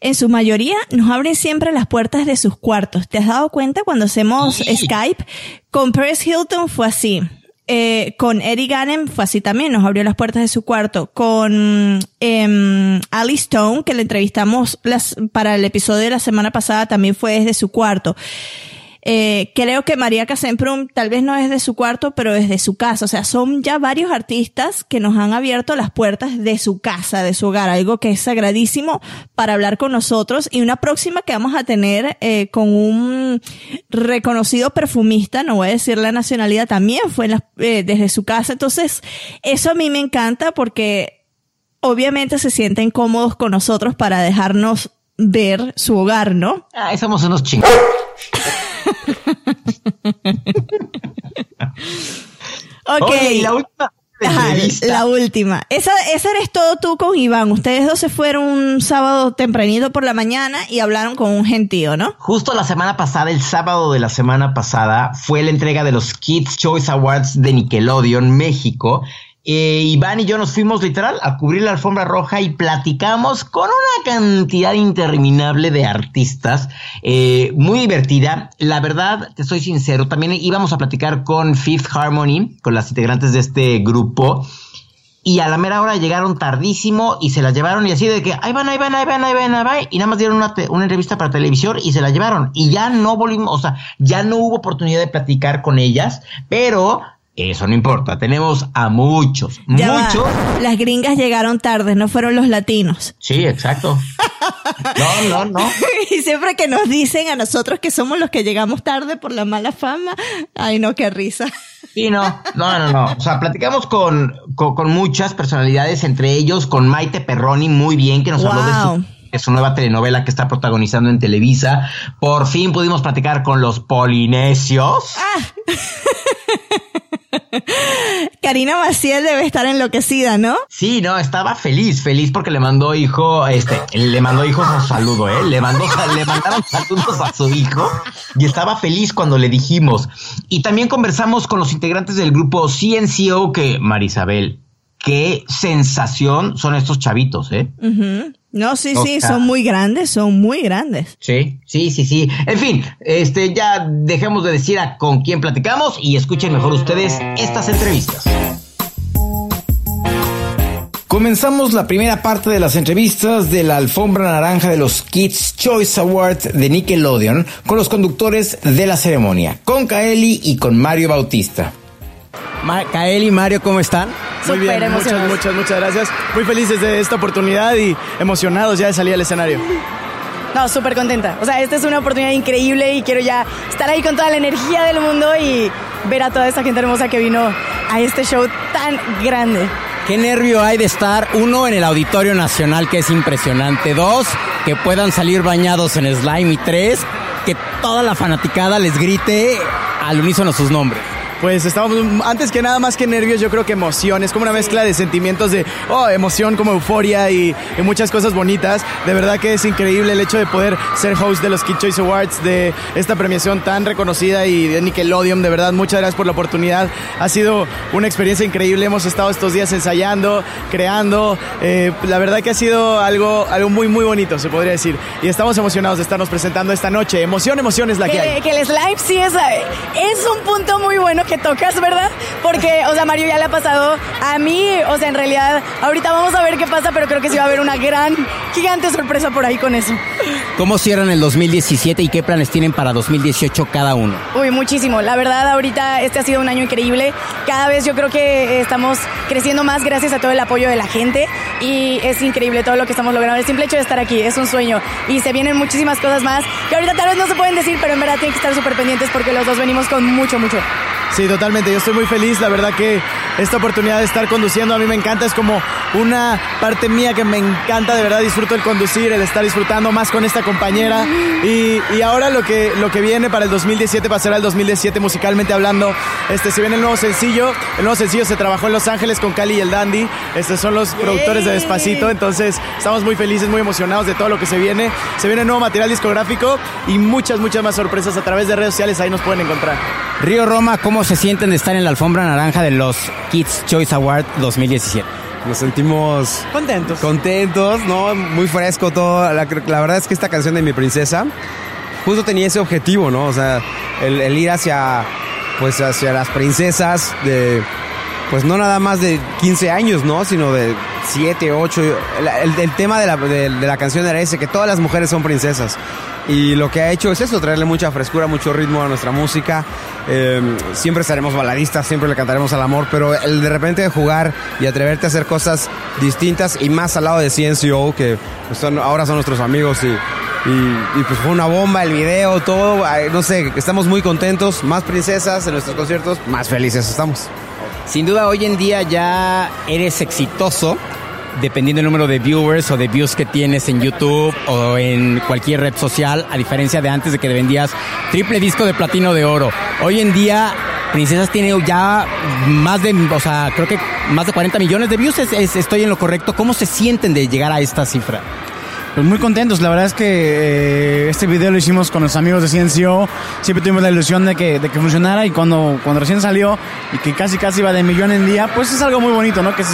En su mayoría nos abren siempre las puertas de sus cuartos. ¿Te has dado cuenta cuando hacemos Skype? Con Paris Hilton fue así. Eh, con Eddie Ganem fue así también, nos abrió las puertas de su cuarto. Con em, Ali Stone, que le entrevistamos las, para el episodio de la semana pasada, también fue desde su cuarto. Eh, creo que María Casemprum tal vez no es de su cuarto, pero desde su casa. O sea, son ya varios artistas que nos han abierto las puertas de su casa, de su hogar, algo que es sagradísimo para hablar con nosotros. Y una próxima que vamos a tener eh, con un reconocido perfumista, no voy a decir la nacionalidad, también fue eh, desde su casa. Entonces, eso a mí me encanta porque obviamente se sienten cómodos con nosotros para dejarnos ver su hogar, ¿no? Ay, somos unos chingados. Ok. La última Ajá, la última. Esa, esa eres todo tú con Iván. Ustedes dos se fueron un sábado tempranito por la mañana y hablaron con un gentío, ¿no? Justo la semana pasada, el sábado de la semana pasada, fue la entrega de los Kids Choice Awards de Nickelodeon México. Eh, Iván y yo nos fuimos literal a cubrir la alfombra roja y platicamos con una cantidad interminable de artistas, eh, muy divertida. La verdad, te soy sincero, también íbamos a platicar con Fifth Harmony, con las integrantes de este grupo. Y a la mera hora llegaron tardísimo y se las llevaron y así de que ahí van, ahí van, ahí van, ahí van, ahí van. Y nada más dieron una, una entrevista para televisión y se la llevaron. Y ya no volvimos, o sea, ya no hubo oportunidad de platicar con ellas, pero eso no importa. Tenemos a muchos, Ya va. muchos. Las gringas llegaron tarde, no fueron los latinos. Sí, exacto. No, no, no. y siempre que nos dicen a nosotros que somos los que llegamos tarde por la mala fama, ay no, qué risa. Sí, no, no, no, no. O sea, platicamos con, con, con muchas personalidades, entre ellos con Maite Perroni, muy bien, que nos habló de su, su nueva telenovela que está protagonizando en Televisa. Por fin pudimos platicar con los polinesios. Karina Maciel debe estar enloquecida, ¿no? Sí, no, estaba feliz, feliz porque le mandó hijo, este, le mandó hijos a saludo, ¿eh? Le mandó, le mandaron saludos a su hijo y estaba feliz cuando le dijimos. Y también conversamos con los integrantes del grupo CNCO que, Marisabel, qué sensación son estos chavitos, ¿eh? No, sí, sí, sea- son muy grandes, son muy grandes. Sí, sí, sí, sí. En fin, este, ya dejemos de decir a con quién platicamos y escuchen mejor ustedes estas entrevistas. Comenzamos la primera parte de las entrevistas de la alfombra naranja de los Kids Choice Awards de Nickelodeon con los conductores de la ceremonia, con Kaeli y con Mario Bautista. Kael y Mario, ¿cómo están? Muy bien, muchas, muchas, muchas gracias. Muy felices de esta oportunidad y emocionados ya de salir al escenario. No, súper contenta. O sea, esta es una oportunidad increíble y quiero ya estar ahí con toda la energía del mundo y ver a toda esta gente hermosa que vino a este show tan grande. ¿Qué nervio hay de estar, uno, en el Auditorio Nacional, que es impresionante, dos, que puedan salir bañados en slime y tres, que toda la fanaticada les grite al unísono sus nombres? Pues estamos, antes que nada, más que nervios, yo creo que emoción. Es como una mezcla de sentimientos de, oh, emoción, como euforia y, muchas cosas bonitas. De verdad que es increíble el hecho de poder ser host de los Kid Choice Awards, de esta premiación tan reconocida y de Nickelodeon. De verdad, muchas gracias por la oportunidad. Ha sido una experiencia increíble. Hemos estado estos días ensayando, creando. Eh, la verdad que ha sido algo, algo muy, muy bonito, se podría decir. Y estamos emocionados de estarnos presentando esta noche. Emoción, emoción es la que, hay. Que el slime sí es, es un punto muy bueno que tocas, ¿verdad? Porque, o sea, Mario ya le ha pasado a mí, o sea, en realidad, ahorita vamos a ver qué pasa, pero creo que sí va a haber una gran, gigante sorpresa por ahí con eso. ¿Cómo cierran el 2017 y qué planes tienen para 2018 cada uno? Uy, muchísimo. La verdad, ahorita este ha sido un año increíble. Cada vez yo creo que estamos creciendo más gracias a todo el apoyo de la gente y es increíble todo lo que estamos logrando. El simple hecho de estar aquí es un sueño y se vienen muchísimas cosas más que ahorita tal vez no se pueden decir, pero en verdad tienen que estar súper pendientes porque los dos venimos con mucho, mucho. Sí, totalmente. Yo estoy muy feliz. La verdad que esta oportunidad de estar conduciendo a mí me encanta. Es como una parte mía que me encanta. De verdad disfruto el conducir, el estar disfrutando más con esta compañera. Y, ahora lo que, lo que viene para el 2017 pasará el 2017 musicalmente hablando. Este, se viene el nuevo sencillo. El nuevo sencillo se trabajó en Los Ángeles con Cali y el Dandy. Estos son los productores de Despacito. Entonces estamos muy felices, muy emocionados de todo lo que se viene. Se viene nuevo material discográfico y muchas, muchas más sorpresas a través de redes sociales. Ahí nos pueden encontrar. Río Roma, ¿cómo se sienten de estar en la alfombra naranja de los Kids Choice Award 2017? Nos sentimos contentos. Contentos, ¿no? Muy fresco todo. La, verdad es que esta canción de Mi Princesa justo tenía ese objetivo, ¿no? O sea, el, ir hacia, pues, hacia las princesas de, pues no nada más de 15 años, ¿no? Sino de 7, 8. El, tema de la, de la canción era ese, que todas las mujeres son princesas. Y lo que ha hecho es eso, traerle mucha frescura, mucho ritmo a nuestra música. Eh, siempre seremos baladistas, siempre le cantaremos al amor, pero el de repente jugar y atreverte a hacer cosas distintas y más al lado de CNCO, que pues, ahora son nuestros amigos y, y, pues fue una bomba el video, todo. No sé, estamos muy contentos, más princesas en nuestros conciertos, más felices estamos. Sin duda, hoy en día ya eres exitoso dependiendo del número de viewers o de views que tienes en YouTube o en cualquier red social, a diferencia de antes de que vendías triple disco de platino de oro. Hoy en día, Princesas tiene ya más de, o sea, creo que más de 40 millones de views. estoy en lo correcto. ¿Cómo se sienten de llegar a esta cifra? Pues muy contentos, la verdad es que eh, este video lo hicimos con los amigos de CNCO, siempre tuvimos la ilusión de que, de que funcionara y cuando, cuando recién salió y que casi casi iba de millón en día, pues es algo muy bonito, ¿no? Que es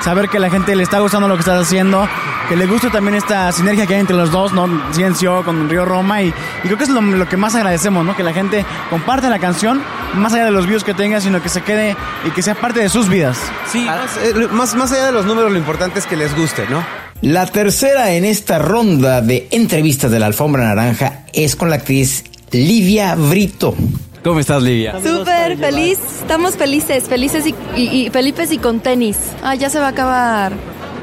saber que a la gente le está gustando lo que estás haciendo, que le gusta también esta sinergia que hay entre los dos, ¿no? CNCO con Río Roma y, creo que es lo, que más agradecemos, ¿no? Que la gente comparte la canción, más allá de los views que tenga, sino que se quede y que sea parte de sus vidas. Sí, eh, más, más allá de los números, lo importante es que les guste, ¿no? La tercera en esta ronda de entrevistas de la alfombra naranja es con la actriz Livia Brito. ¿Cómo estás, Livia? Súper feliz, estamos felices, felices y, y, felices y con tenis. Ah, ya se va a acabar.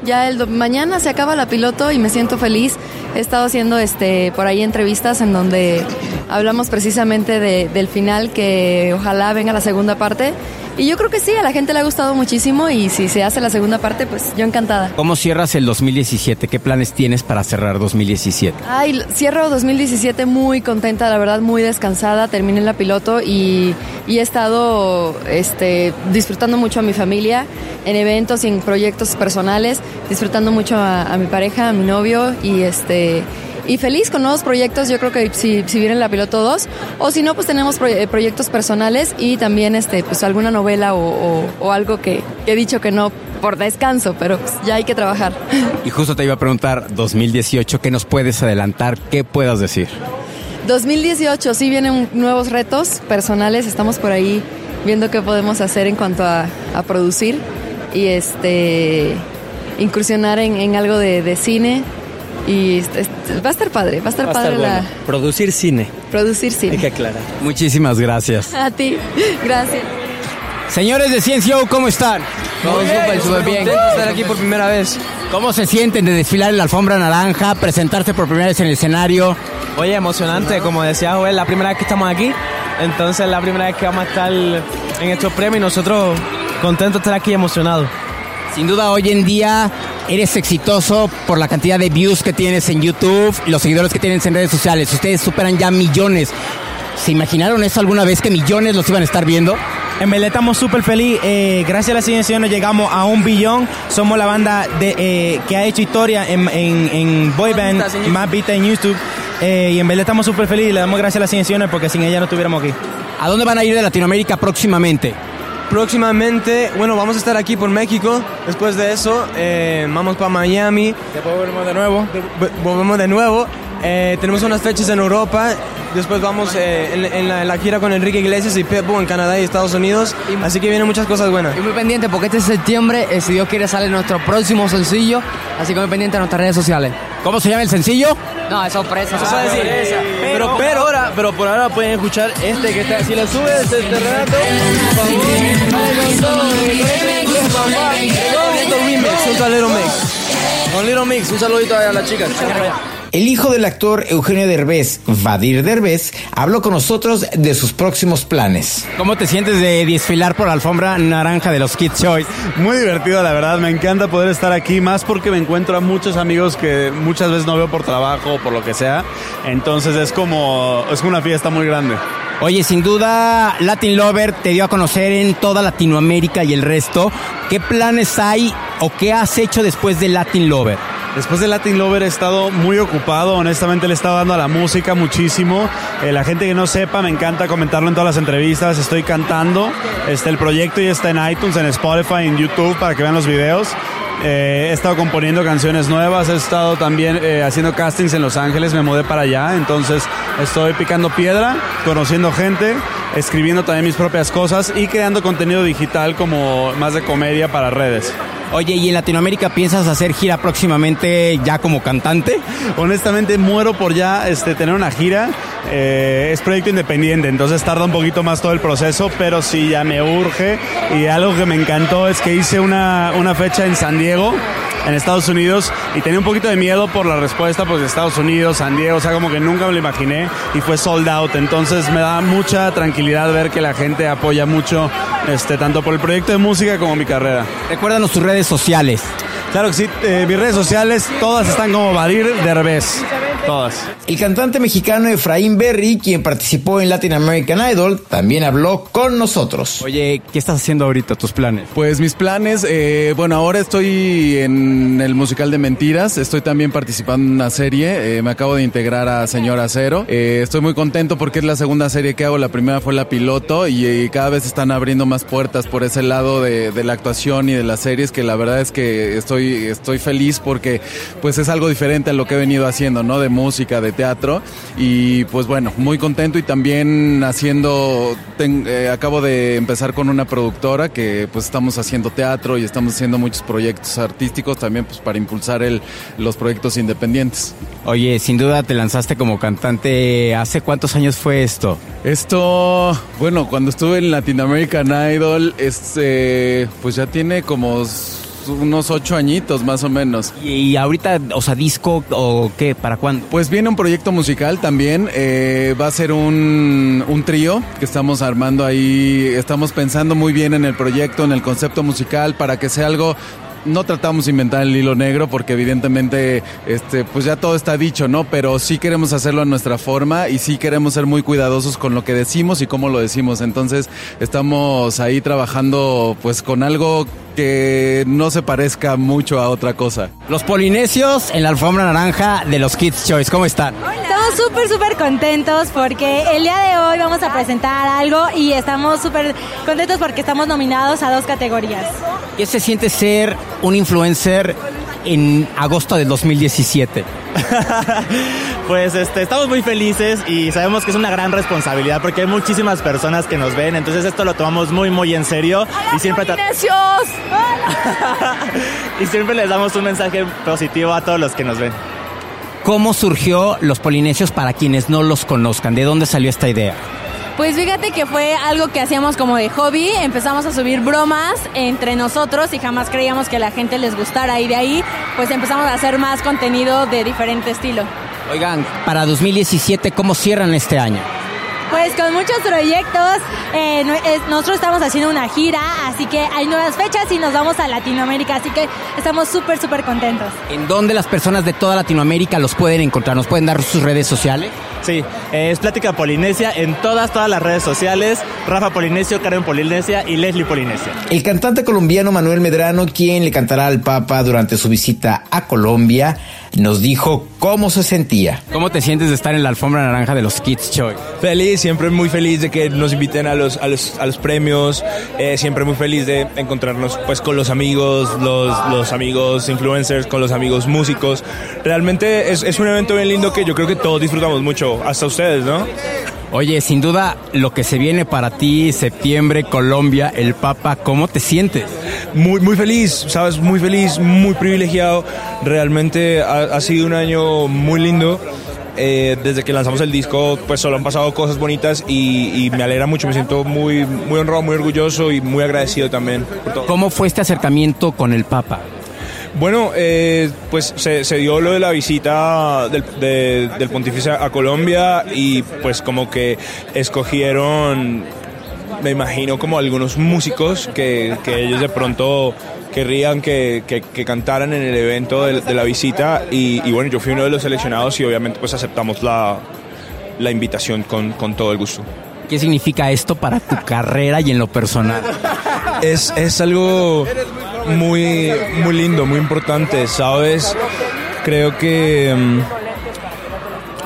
Ya el mañana se acaba la piloto y me siento feliz. He estado haciendo este por ahí entrevistas en donde hablamos precisamente del final que ojalá venga la segunda parte y yo creo que sí, a la gente le ha gustado muchísimo y si se hace la segunda parte, pues yo encantada. ¿Cómo cierras el 2017? ¿Qué planes tienes para cerrar 2017? Ay, cierro 2017 muy contenta, la verdad, muy descansada. Terminé la piloto y, he estado este, disfrutando mucho a mi familia en eventos y en proyectos personales, disfrutando mucho a, a mi pareja, a mi novio y este y feliz con nuevos proyectos. Yo creo que si, si viene la piloto 2 o si no, pues tenemos eh, proyectos personales y también este, pues alguna novela o, algo que, he dicho que no por descanso, pero pues, ya hay que trabajar. Y justo te iba a preguntar, 2018, ¿qué nos puedes adelantar? ¿Qué puedas decir? 2018, sí vienen nuevos retos personales, estamos por ahí viendo qué podemos hacer en cuanto a, producir y este incursionar en, algo de, de cine y va a estar padre, va a estar padre la... Producir cine. Producir cine. Hay que aclarar. Muchísimas gracias. A ti, gracias. Señores de Ciencio, ¿cómo están? Todo súper, súper bien. Estar aquí por primera vez. ¿Cómo se sienten de desfilar en la alfombra naranja, presentarse por primera vez en el escenario? Oye, emocionante, como decía Joel, la primera vez que estamos aquí. Entonces, la primera vez que vamos a estar en estos premios y nosotros contentos de estar aquí emocionados. Sin duda, hoy en día eres exitoso por la cantidad de views que tienes en YouTube, los seguidores que tienes en redes sociales. Ustedes superan ya millones. ¿Se imaginaron eso alguna vez que millones los iban a estar viendo? En verdad estamos súper felices. Eh, gracias a la ciencia llegamos a un billón. Somos la banda de, eh, que ha hecho historia en, en, en boy band, más vista en YouTube. Eh, y en verdad estamos súper felices. Le damos gracias a la ciencia porque sin ella no estuviéramos aquí. ¿A dónde van a ir de Latinoamérica próximamente? Próximamente, bueno, vamos a estar aquí por México. Después de eso, eh, vamos para Miami. Después volvemos de nuevo. volvemos de nuevo. Eh, tenemos unas fechas en Europa. Después vamos eh, en, la, en, la, gira con Enrique Iglesias y Pitbull en Canadá y Estados Unidos. Así que vienen muchas cosas buenas. Y muy pendiente porque este septiembre, eh, si Dios quiere, sale nuestro próximo sencillo. Así que muy pendiente de nuestras redes sociales. ¿Cómo se llama el sencillo? No, es sorpresa. Eso es decir. Pero, pero, ahora, pero por ahora pueden escuchar este que está. Si le subes este rato, por favor. Un Mix. Un Little Mix. Un saludito a las chicas. El hijo del actor Eugenio Derbez, Vadir Derbez, habló con nosotros de sus próximos planes. ¿Cómo te sientes de desfilar por la alfombra naranja de los Kids Choice? Muy divertido, la verdad. Me encanta poder estar aquí, más porque me encuentro a muchos amigos que muchas veces no veo por trabajo o por lo que sea. Entonces es como, es una fiesta muy grande. Oye, sin duda, Latin Lover te dio a conocer en toda Latinoamérica y el resto. ¿Qué planes hay o qué has hecho después de Latin Lover? Después de Latin Lover he estado muy ocupado, honestamente le he estado dando a la música muchísimo. Eh, la gente que no sepa, me encanta comentarlo en todas las entrevistas, estoy cantando. Este, el proyecto ya está en iTunes, en Spotify, en YouTube para que vean los videos. Eh, he estado componiendo canciones nuevas, he estado también eh, haciendo castings en Los Ángeles, me mudé para allá, entonces estoy picando piedra, conociendo gente, escribiendo también mis propias cosas y creando contenido digital como más de comedia para redes. Oye, ¿y en Latinoamérica piensas hacer gira próximamente ya como cantante? Honestamente muero por ya este, tener una gira. Eh, es proyecto independiente, entonces tarda un poquito más todo el proceso, pero sí ya me urge. Y algo que me encantó es que hice una, una fecha en San Diego en Estados Unidos y tenía un poquito de miedo por la respuesta pues de Estados Unidos, San Diego, o sea, como que nunca me lo imaginé y fue sold out, entonces me da mucha tranquilidad ver que la gente apoya mucho este tanto por el proyecto de música como mi carrera. Recuérdanos tus redes sociales. Claro que sí, eh, mis redes sociales todas están como Vadir Derbez. Todas. El cantante mexicano Efraín Berry, quien participó en Latin American Idol, también habló con nosotros. Oye, ¿qué estás haciendo ahorita, tus planes? Pues mis planes, eh, bueno, ahora estoy en el musical de Mentiras, estoy también participando en una serie, eh, me acabo de integrar a Señor Acero. Eh, estoy muy contento porque es la segunda serie que hago, la primera fue la piloto y, y cada vez están abriendo más puertas por ese lado de, de la actuación y de las series que la verdad es que estoy estoy, feliz porque pues es algo diferente a lo que he venido haciendo, ¿no? De música, de teatro y pues bueno, muy contento y también haciendo, eh, acabo de empezar con una productora que pues estamos haciendo teatro y estamos haciendo muchos proyectos artísticos también pues para impulsar el, los proyectos independientes. Oye, sin duda te lanzaste como cantante, ¿hace cuántos años fue esto? Esto, bueno, cuando estuve en Latin American Idol, este, pues ya tiene como unos ocho añitos más o menos. ¿Y, ahorita, o sea, disco o qué? ¿Para cuándo? Pues viene un proyecto musical también. Eh, va a ser un, un trío que estamos armando ahí. Estamos pensando muy bien en el proyecto, en el concepto musical, para que sea algo no tratamos de inventar el hilo negro porque evidentemente este pues ya todo está dicho, ¿no? Pero sí queremos hacerlo a nuestra forma y sí queremos ser muy cuidadosos con lo que decimos y cómo lo decimos. Entonces, estamos ahí trabajando pues con algo que no se parezca mucho a otra cosa. Los polinesios en la alfombra naranja de los Kids Choice, ¿cómo están? Estamos súper, súper contentos porque el día de hoy vamos a presentar algo y estamos súper contentos porque estamos nominados a dos categorías. ¿Qué se siente ser un influencer en agosto del 2017? pues este, estamos muy felices y sabemos que es una gran responsabilidad porque hay muchísimas personas que nos ven, entonces esto lo tomamos muy muy en serio y siempre y siempre les damos un mensaje positivo a todos los que nos ven. ¿Cómo surgió los polinesios para quienes no los conozcan? ¿De dónde salió esta idea? Pues fíjate que fue algo que hacíamos como de hobby, empezamos a subir bromas entre nosotros y jamás creíamos que la gente les gustara y de ahí pues empezamos a hacer más contenido de diferente estilo. Oigan, para 2017, ¿cómo cierran este año? Pues con muchos proyectos, eh, no- es- nosotros estamos haciendo una gira, así que hay nuevas fechas y nos vamos a Latinoamérica, así que estamos súper, súper contentos. ¿En dónde las personas de toda Latinoamérica los pueden encontrar? ¿Nos pueden dar sus redes sociales? Sí, es Plática Polinesia en todas, todas las redes sociales. Rafa Polinesio, Karen Polinesia y Leslie Polinesia. El cantante colombiano Manuel Medrano, quien le cantará al Papa durante su visita a Colombia, nos dijo cómo se sentía. ¿Cómo te sientes de estar en la alfombra naranja de los Kids Choice? Feliz, siempre muy feliz de que nos inviten a los, a los, a los premios, eh, siempre muy feliz de encontrarnos pues con los amigos, los, los amigos influencers, con los amigos músicos. Realmente es, es un evento bien lindo que yo creo que todos disfrutamos mucho, hasta ustedes, ¿no? Oye, sin duda, lo que se viene para ti, septiembre, Colombia, el Papa, ¿cómo te sientes? Muy, muy feliz, sabes, muy feliz, muy privilegiado. Realmente ha, ha sido un año muy lindo. Eh, desde que lanzamos el disco, pues solo han pasado cosas bonitas y, y me alegra mucho. Me siento muy, muy honrado, muy orgulloso y muy agradecido también por todo. ¿Cómo fue este acercamiento con el Papa? Bueno, eh, pues se, se dio lo de la visita del, de- del pontífice a Colombia y pues como que escogieron, me imagino, como algunos músicos que, que ellos de pronto querrían que, que- que cantaran en el evento de, de la visita y, y bueno, yo fui uno de los seleccionados y obviamente pues aceptamos la, la invitación con, con todo el gusto. ¿Qué significa esto para tu carrera y en lo personal? Es, es algo muy, muy lindo, muy importante, ¿sabes? Creo que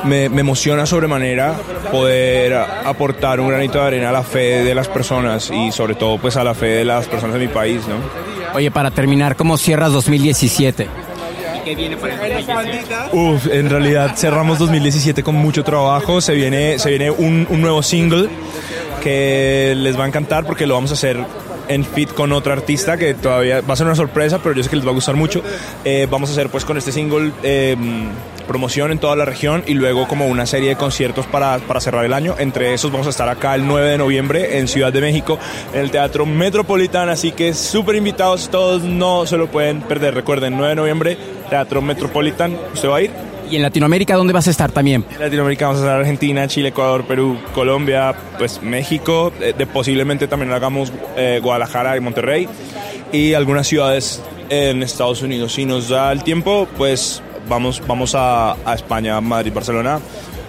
mm, me, me emociona sobremanera poder a- aportar un granito de arena a la fe de las personas y sobre todo pues a la fe de las personas de mi país, ¿no? Oye, para terminar, ¿cómo cierras 2017? ¿Qué viene para Uf, en realidad cerramos 2017 con mucho trabajo. Se viene, se viene un, un nuevo single que les va a encantar porque lo vamos a hacer en fit con otra artista que todavía va a ser una sorpresa, pero yo sé que les va a gustar mucho. Eh, vamos a hacer pues con este single eh, promoción en toda la región y luego como una serie de conciertos para, para cerrar el año. Entre esos vamos a estar acá el 9 de noviembre en Ciudad de México en el Teatro Metropolitano, así que súper invitados todos, no se lo pueden perder. Recuerden, 9 de noviembre, Teatro Metropolitan, ¿usted va a ir? ¿Y en Latinoamérica dónde vas a estar también? En Latinoamérica vamos a estar Argentina, Chile, Ecuador, Perú, Colombia, pues México, eh, de, posiblemente también hagamos eh, Guadalajara y Monterrey y algunas ciudades en Estados Unidos. Si nos da el tiempo, pues vamos, vamos a, a España, Madrid, Barcelona.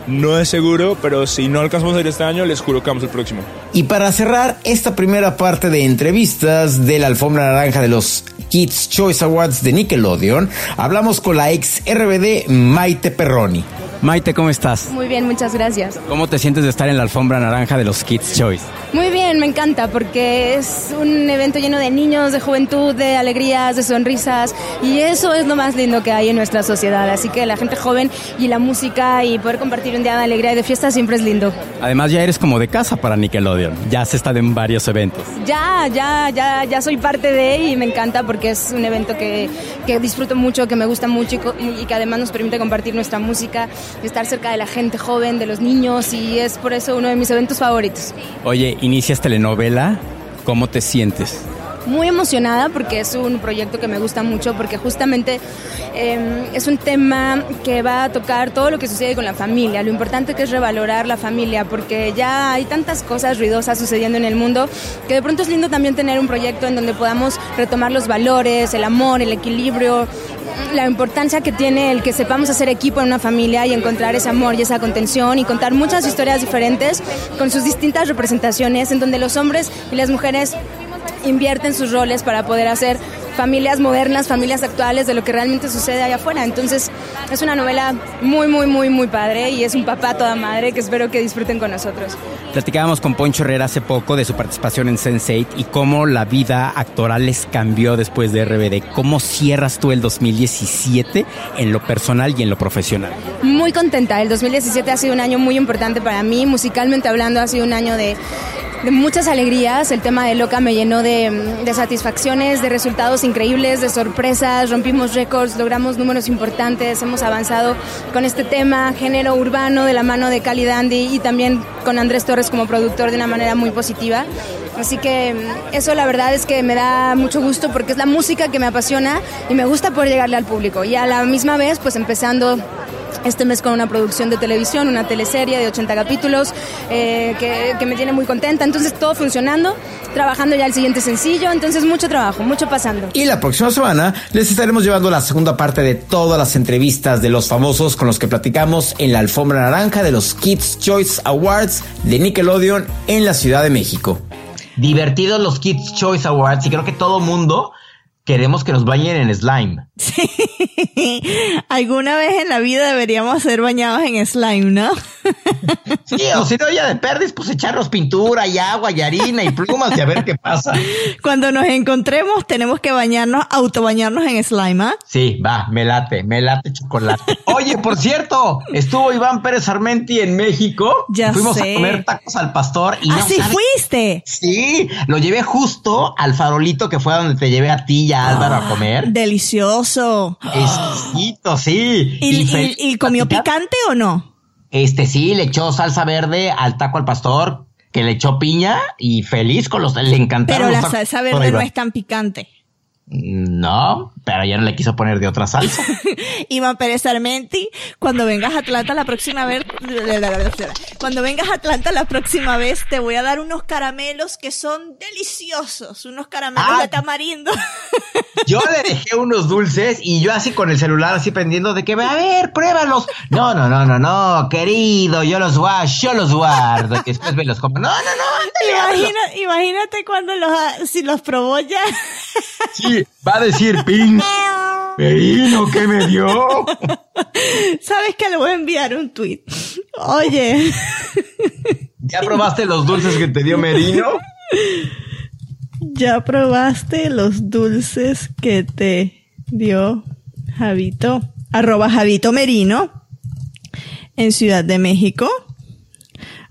No es seguro, pero si no alcanzamos a ir este año, les juro que vamos el próximo. Y para cerrar esta primera parte de entrevistas de la alfombra naranja de los Kids Choice Awards de Nickelodeon, hablamos con la ex RBD Maite Perroni. Maite, ¿cómo estás? Muy bien, muchas gracias. ¿Cómo te sientes de estar en la alfombra naranja de los Kids Choice? Muy bien, me encanta porque es un evento lleno de niños, de juventud, de alegrías, de sonrisas y eso es lo más lindo que hay en nuestra sociedad. Así que la gente joven y la música y poder compartir un día de alegría y de fiesta siempre es lindo. Además ya eres como de casa para Nickelodeon. Ya has estado en varios eventos. Ya, ya, ya, ya soy parte de y me encanta porque es un evento que, que disfruto mucho, que me gusta mucho y, y que además nos permite compartir nuestra música, estar cerca de la gente joven, de los niños y es por eso uno de mis eventos favoritos. Oye, inicias telenovela. ¿Cómo te sientes? Muy emocionada porque es un proyecto que me gusta mucho porque justamente eh, es un tema que va a tocar todo lo que sucede con la familia, lo importante que es revalorar la familia porque ya hay tantas cosas ruidosas sucediendo en el mundo que de pronto es lindo también tener un proyecto en donde podamos retomar los valores, el amor, el equilibrio, la importancia que tiene el que sepamos hacer equipo en una familia y encontrar ese amor y esa contención y contar muchas historias diferentes con sus distintas representaciones en donde los hombres y las mujeres invierten sus roles para poder hacer familias modernas, familias actuales de lo que realmente sucede allá afuera. Entonces es una novela muy, muy, muy, muy padre y es un papá toda madre que espero que disfruten con nosotros. Platicábamos con Poncho Herrera hace poco de su participación en Sense8 y cómo la vida actoral les cambió después de RBD. ¿Cómo cierras tú el 2017 en lo personal y en lo profesional? Muy contenta, el 2017 ha sido un año muy importante para mí, musicalmente hablando ha sido un año de muchas alegrías. El tema de Loca me llenó de, de satisfacciones, de resultados increíbles, de sorpresas. Rompimos récords, logramos números importantes, hemos avanzado con este tema, género urbano de la mano de Cali Dandy y también con Andrés Torres como productor de una manera muy positiva. Así que mm, eso la verdad es que me da mucho gusto porque es la música que me apasiona y me gusta poder llegarle al público. Y a la misma vez, pues empezando este mes con una producción de televisión, una teleserie de 80 capítulos, eh, que, que, me tiene muy contenta. Entonces todo funcionando, trabajando ya el siguiente sencillo, entonces mucho trabajo, mucho pasando. Y la próxima semana les estaremos llevando la segunda parte de todas las entrevistas de los famosos con los que platicamos en la alfombra naranja de los Kids Choice Awards de Nickelodeon en la Ciudad de México. Divertidos los Kids Choice Awards y creo que todo mundo queremos que nos bañen en slime. Sí. Alguna vez en la vida deberíamos ser bañados en slime, ¿no? Sí, o si no, ya de perdes, pues echarnos pintura y agua y harina y plumas y a ver qué pasa. Cuando nos encontremos, tenemos que bañarnos, autobañarnos en slime, ¿ah? Sí, va, me late, me late chocolate. Oye, por cierto, estuvo Iván Pérez Armenti en México. Ya Fuimos sé. a comer tacos al pastor y ¿Ah, no sí sabes- fuiste? Sí, lo llevé justo al farolito que fue donde te llevé a ti y a Álvaro a comer. Delicioso. Exquisito, sí. ¿Y, y- feliz y comió picante o no? Este sí, le echó salsa verde al taco al pastor, que le echó piña y feliz con los, le encantaron Pero los la tacos salsa verde no es tan picante. No, pero ya no le quiso poner de otra salsa. Iván Pérez Armenti, cuando vengas a Atlanta la próxima vez, cuando vengas a Atlanta la próxima vez, te voy a dar unos caramelos que son deliciosos, unos caramelos Ah. de tamarindo. Yo le dejé unos dulces y yo así con el celular así pendiendo de que, a ver, pruébalos. No, no, no, no, no, querido, yo los guardo, yo los guardo, que después me los como. No, no, no, ándale, Imagina- imagínate cuando los, ha- si los probó ya. Sí, va a decir ping. Perino, ¿qué me dio? Sabes que le voy a enviar un tweet. Oye. ¿Ya probaste los dulces que te dio Merino? ¿Ya probaste los dulces que te dio Javito? Arroba Javito Merino en Ciudad de México.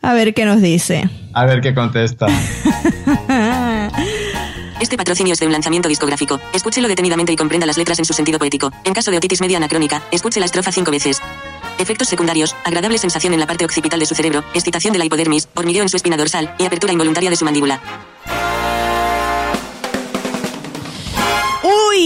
A ver qué nos dice. A ver qué contesta. Este patrocinio es de un lanzamiento discográfico. Escúchelo detenidamente y comprenda las letras en su sentido poético. En caso de otitis media anacrónica, escuche la estrofa cinco veces. Efectos secundarios, agradable sensación en la parte occipital de su cerebro, excitación de la hipodermis, hormigueo en su espina dorsal y apertura involuntaria de su mandíbula.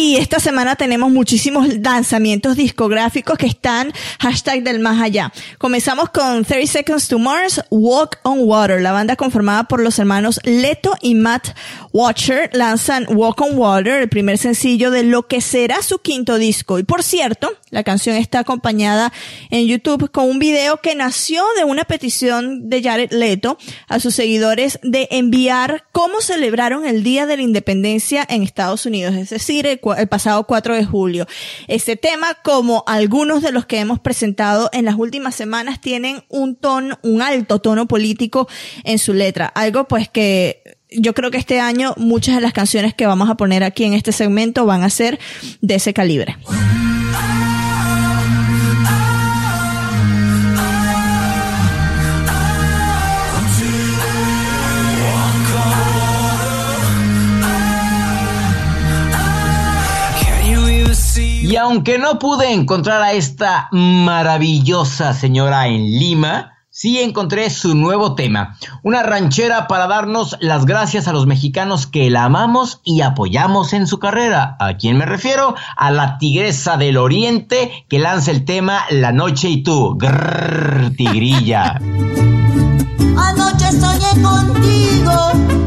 Uy, esta semana tenemos muchísimos lanzamientos discográficos que están hashtag del más allá. Comenzamos con 30 Seconds to Mars, Walk on Water. La banda conformada por los hermanos Leto y Matt Watcher lanzan Walk on Water, el primer sencillo de lo que será su quinto disco. Y por cierto, la canción está acompañada en YouTube con un video que nació de una petición de Jared Leto a sus seguidores de enviar cómo celebraron el Día de la Independencia en Estados Unidos, es decir, el pasado 4 de julio. Este tema, como algunos de los que hemos presentado en las últimas semanas, tienen un tono, un alto tono político en su letra. Algo pues que yo creo que este año muchas de las canciones que vamos a poner aquí en este segmento van a ser de ese calibre. Y aunque no pude encontrar a esta maravillosa señora en Lima, sí encontré su nuevo tema. Una ranchera para darnos las gracias a los mexicanos que la amamos y apoyamos en su carrera. ¿A quién me refiero? A la tigresa del oriente que lanza el tema La noche y tú. Grrr, tigrilla. Anoche soñé contigo,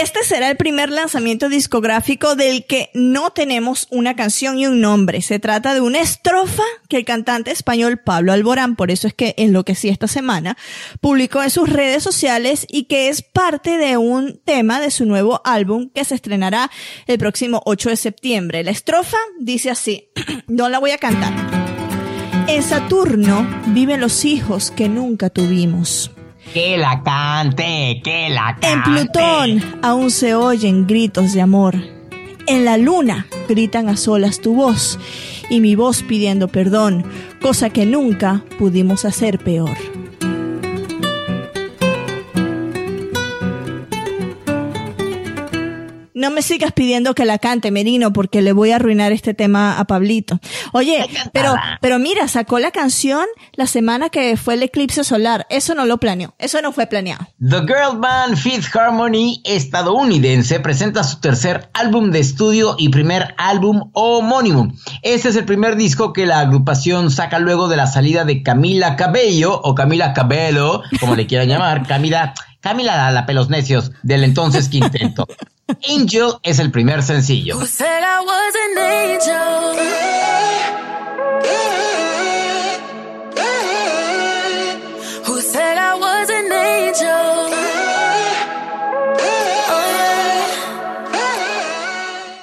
Este será el primer lanzamiento discográfico del que no tenemos una canción y un nombre. Se trata de una estrofa que el cantante español Pablo Alborán, por eso es que enloquecí esta semana, publicó en sus redes sociales y que es parte de un tema de su nuevo álbum que se estrenará el próximo 8 de septiembre. La estrofa dice así, no la voy a cantar. En Saturno viven los hijos que nunca tuvimos. Que la cante, que la cante. En Plutón aún se oyen gritos de amor. En la luna gritan a solas tu voz y mi voz pidiendo perdón, cosa que nunca pudimos hacer peor. No me sigas pidiendo que la cante, Merino, porque le voy a arruinar este tema a Pablito. Oye, pero, pero mira, sacó la canción la semana que fue el eclipse solar. Eso no lo planeó. Eso no fue planeado. The Girl Band Fifth Harmony estadounidense presenta su tercer álbum de estudio y primer álbum homónimo. Este es el primer disco que la agrupación saca luego de la salida de Camila Cabello o Camila Cabello, como le quieran llamar, Camila Camila la, la pelos necios del entonces quinteto. Angel es el primer sencillo.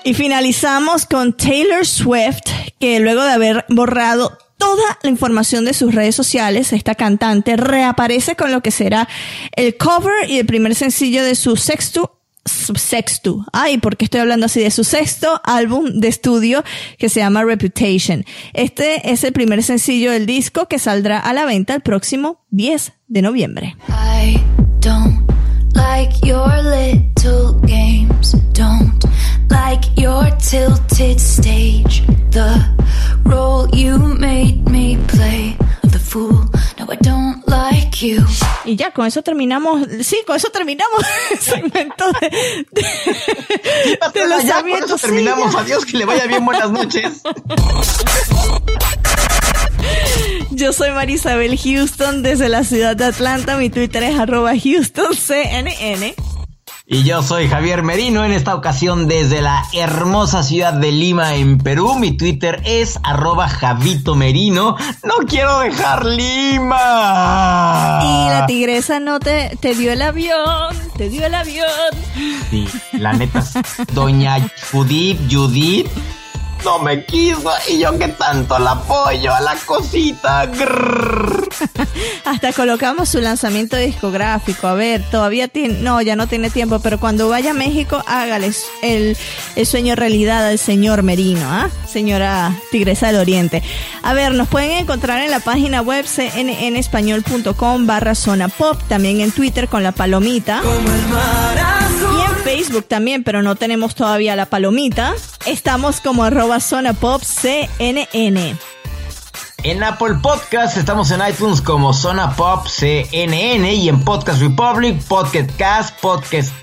Y finalizamos con Taylor Swift, que luego de haber borrado toda la información de sus redes sociales, esta cantante reaparece con lo que será el cover y el primer sencillo de su sexto sexto, ay, porque estoy hablando así de su sexto álbum de estudio que se llama Reputation. Este es el primer sencillo del disco que saldrá a la venta el próximo 10 de noviembre. I don't like your little games. Don't like your tilted stage. The role you made me play of the fool. No, I don't like you. Y ya, con eso terminamos, sí, con eso terminamos el segmento de, de, de los ya, con eso terminamos. Sí. Adiós, que le vaya bien, buenas noches. Yo soy Marisabel Houston desde la ciudad de Atlanta. Mi Twitter es arroba HoustonCNN. Y yo soy Javier Merino, en esta ocasión desde la hermosa ciudad de Lima, en Perú. Mi Twitter es arroba Javito Merino. No quiero dejar Lima. Y la tigresa no te, te dio el avión, te dio el avión. Sí, la neta, doña Judith, Judith, no me quiso. Y yo que tanto la apoyo a la cosita. Grrr. Hasta colocamos su lanzamiento discográfico. A ver, todavía tiene, no, ya no tiene tiempo, pero cuando vaya a México, hágales el, el sueño realidad al señor Merino, ¿ah? Señora Tigresa del Oriente. A ver, nos pueden encontrar en la página web cnnespañol.com barra zona pop, también en Twitter con la palomita. Y en Facebook también, pero no tenemos todavía la palomita. Estamos como arroba zona pop CNN. En Apple Podcast estamos en iTunes como Zona Pop CNN y en Podcast Republic, Podcast Cast, Podcast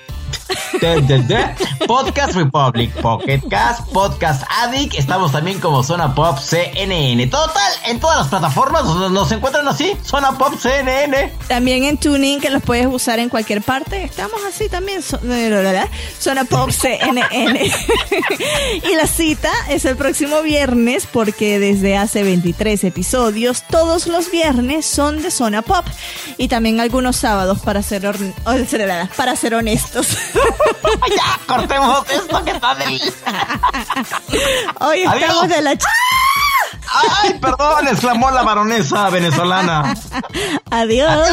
Podcast Republic, Pocket Cast, Podcast Addict. Estamos también como Zona Pop CNN. Total, en todas las plataformas nos, encuentran así, Zona Pop CNN. También en Tuning, que los puedes usar en cualquier parte. Estamos así también, Zona Pop CNN. y la cita es el próximo viernes, porque desde hace 23 episodios, todos los viernes son de Zona Pop. Y también algunos sábados, para ser, para ser honestos. ya, cortemos esto que está de... Hoy Adiós. estamos de la... ch- ¡Ay, perdón! exclamó la baronesa venezolana. Adiós.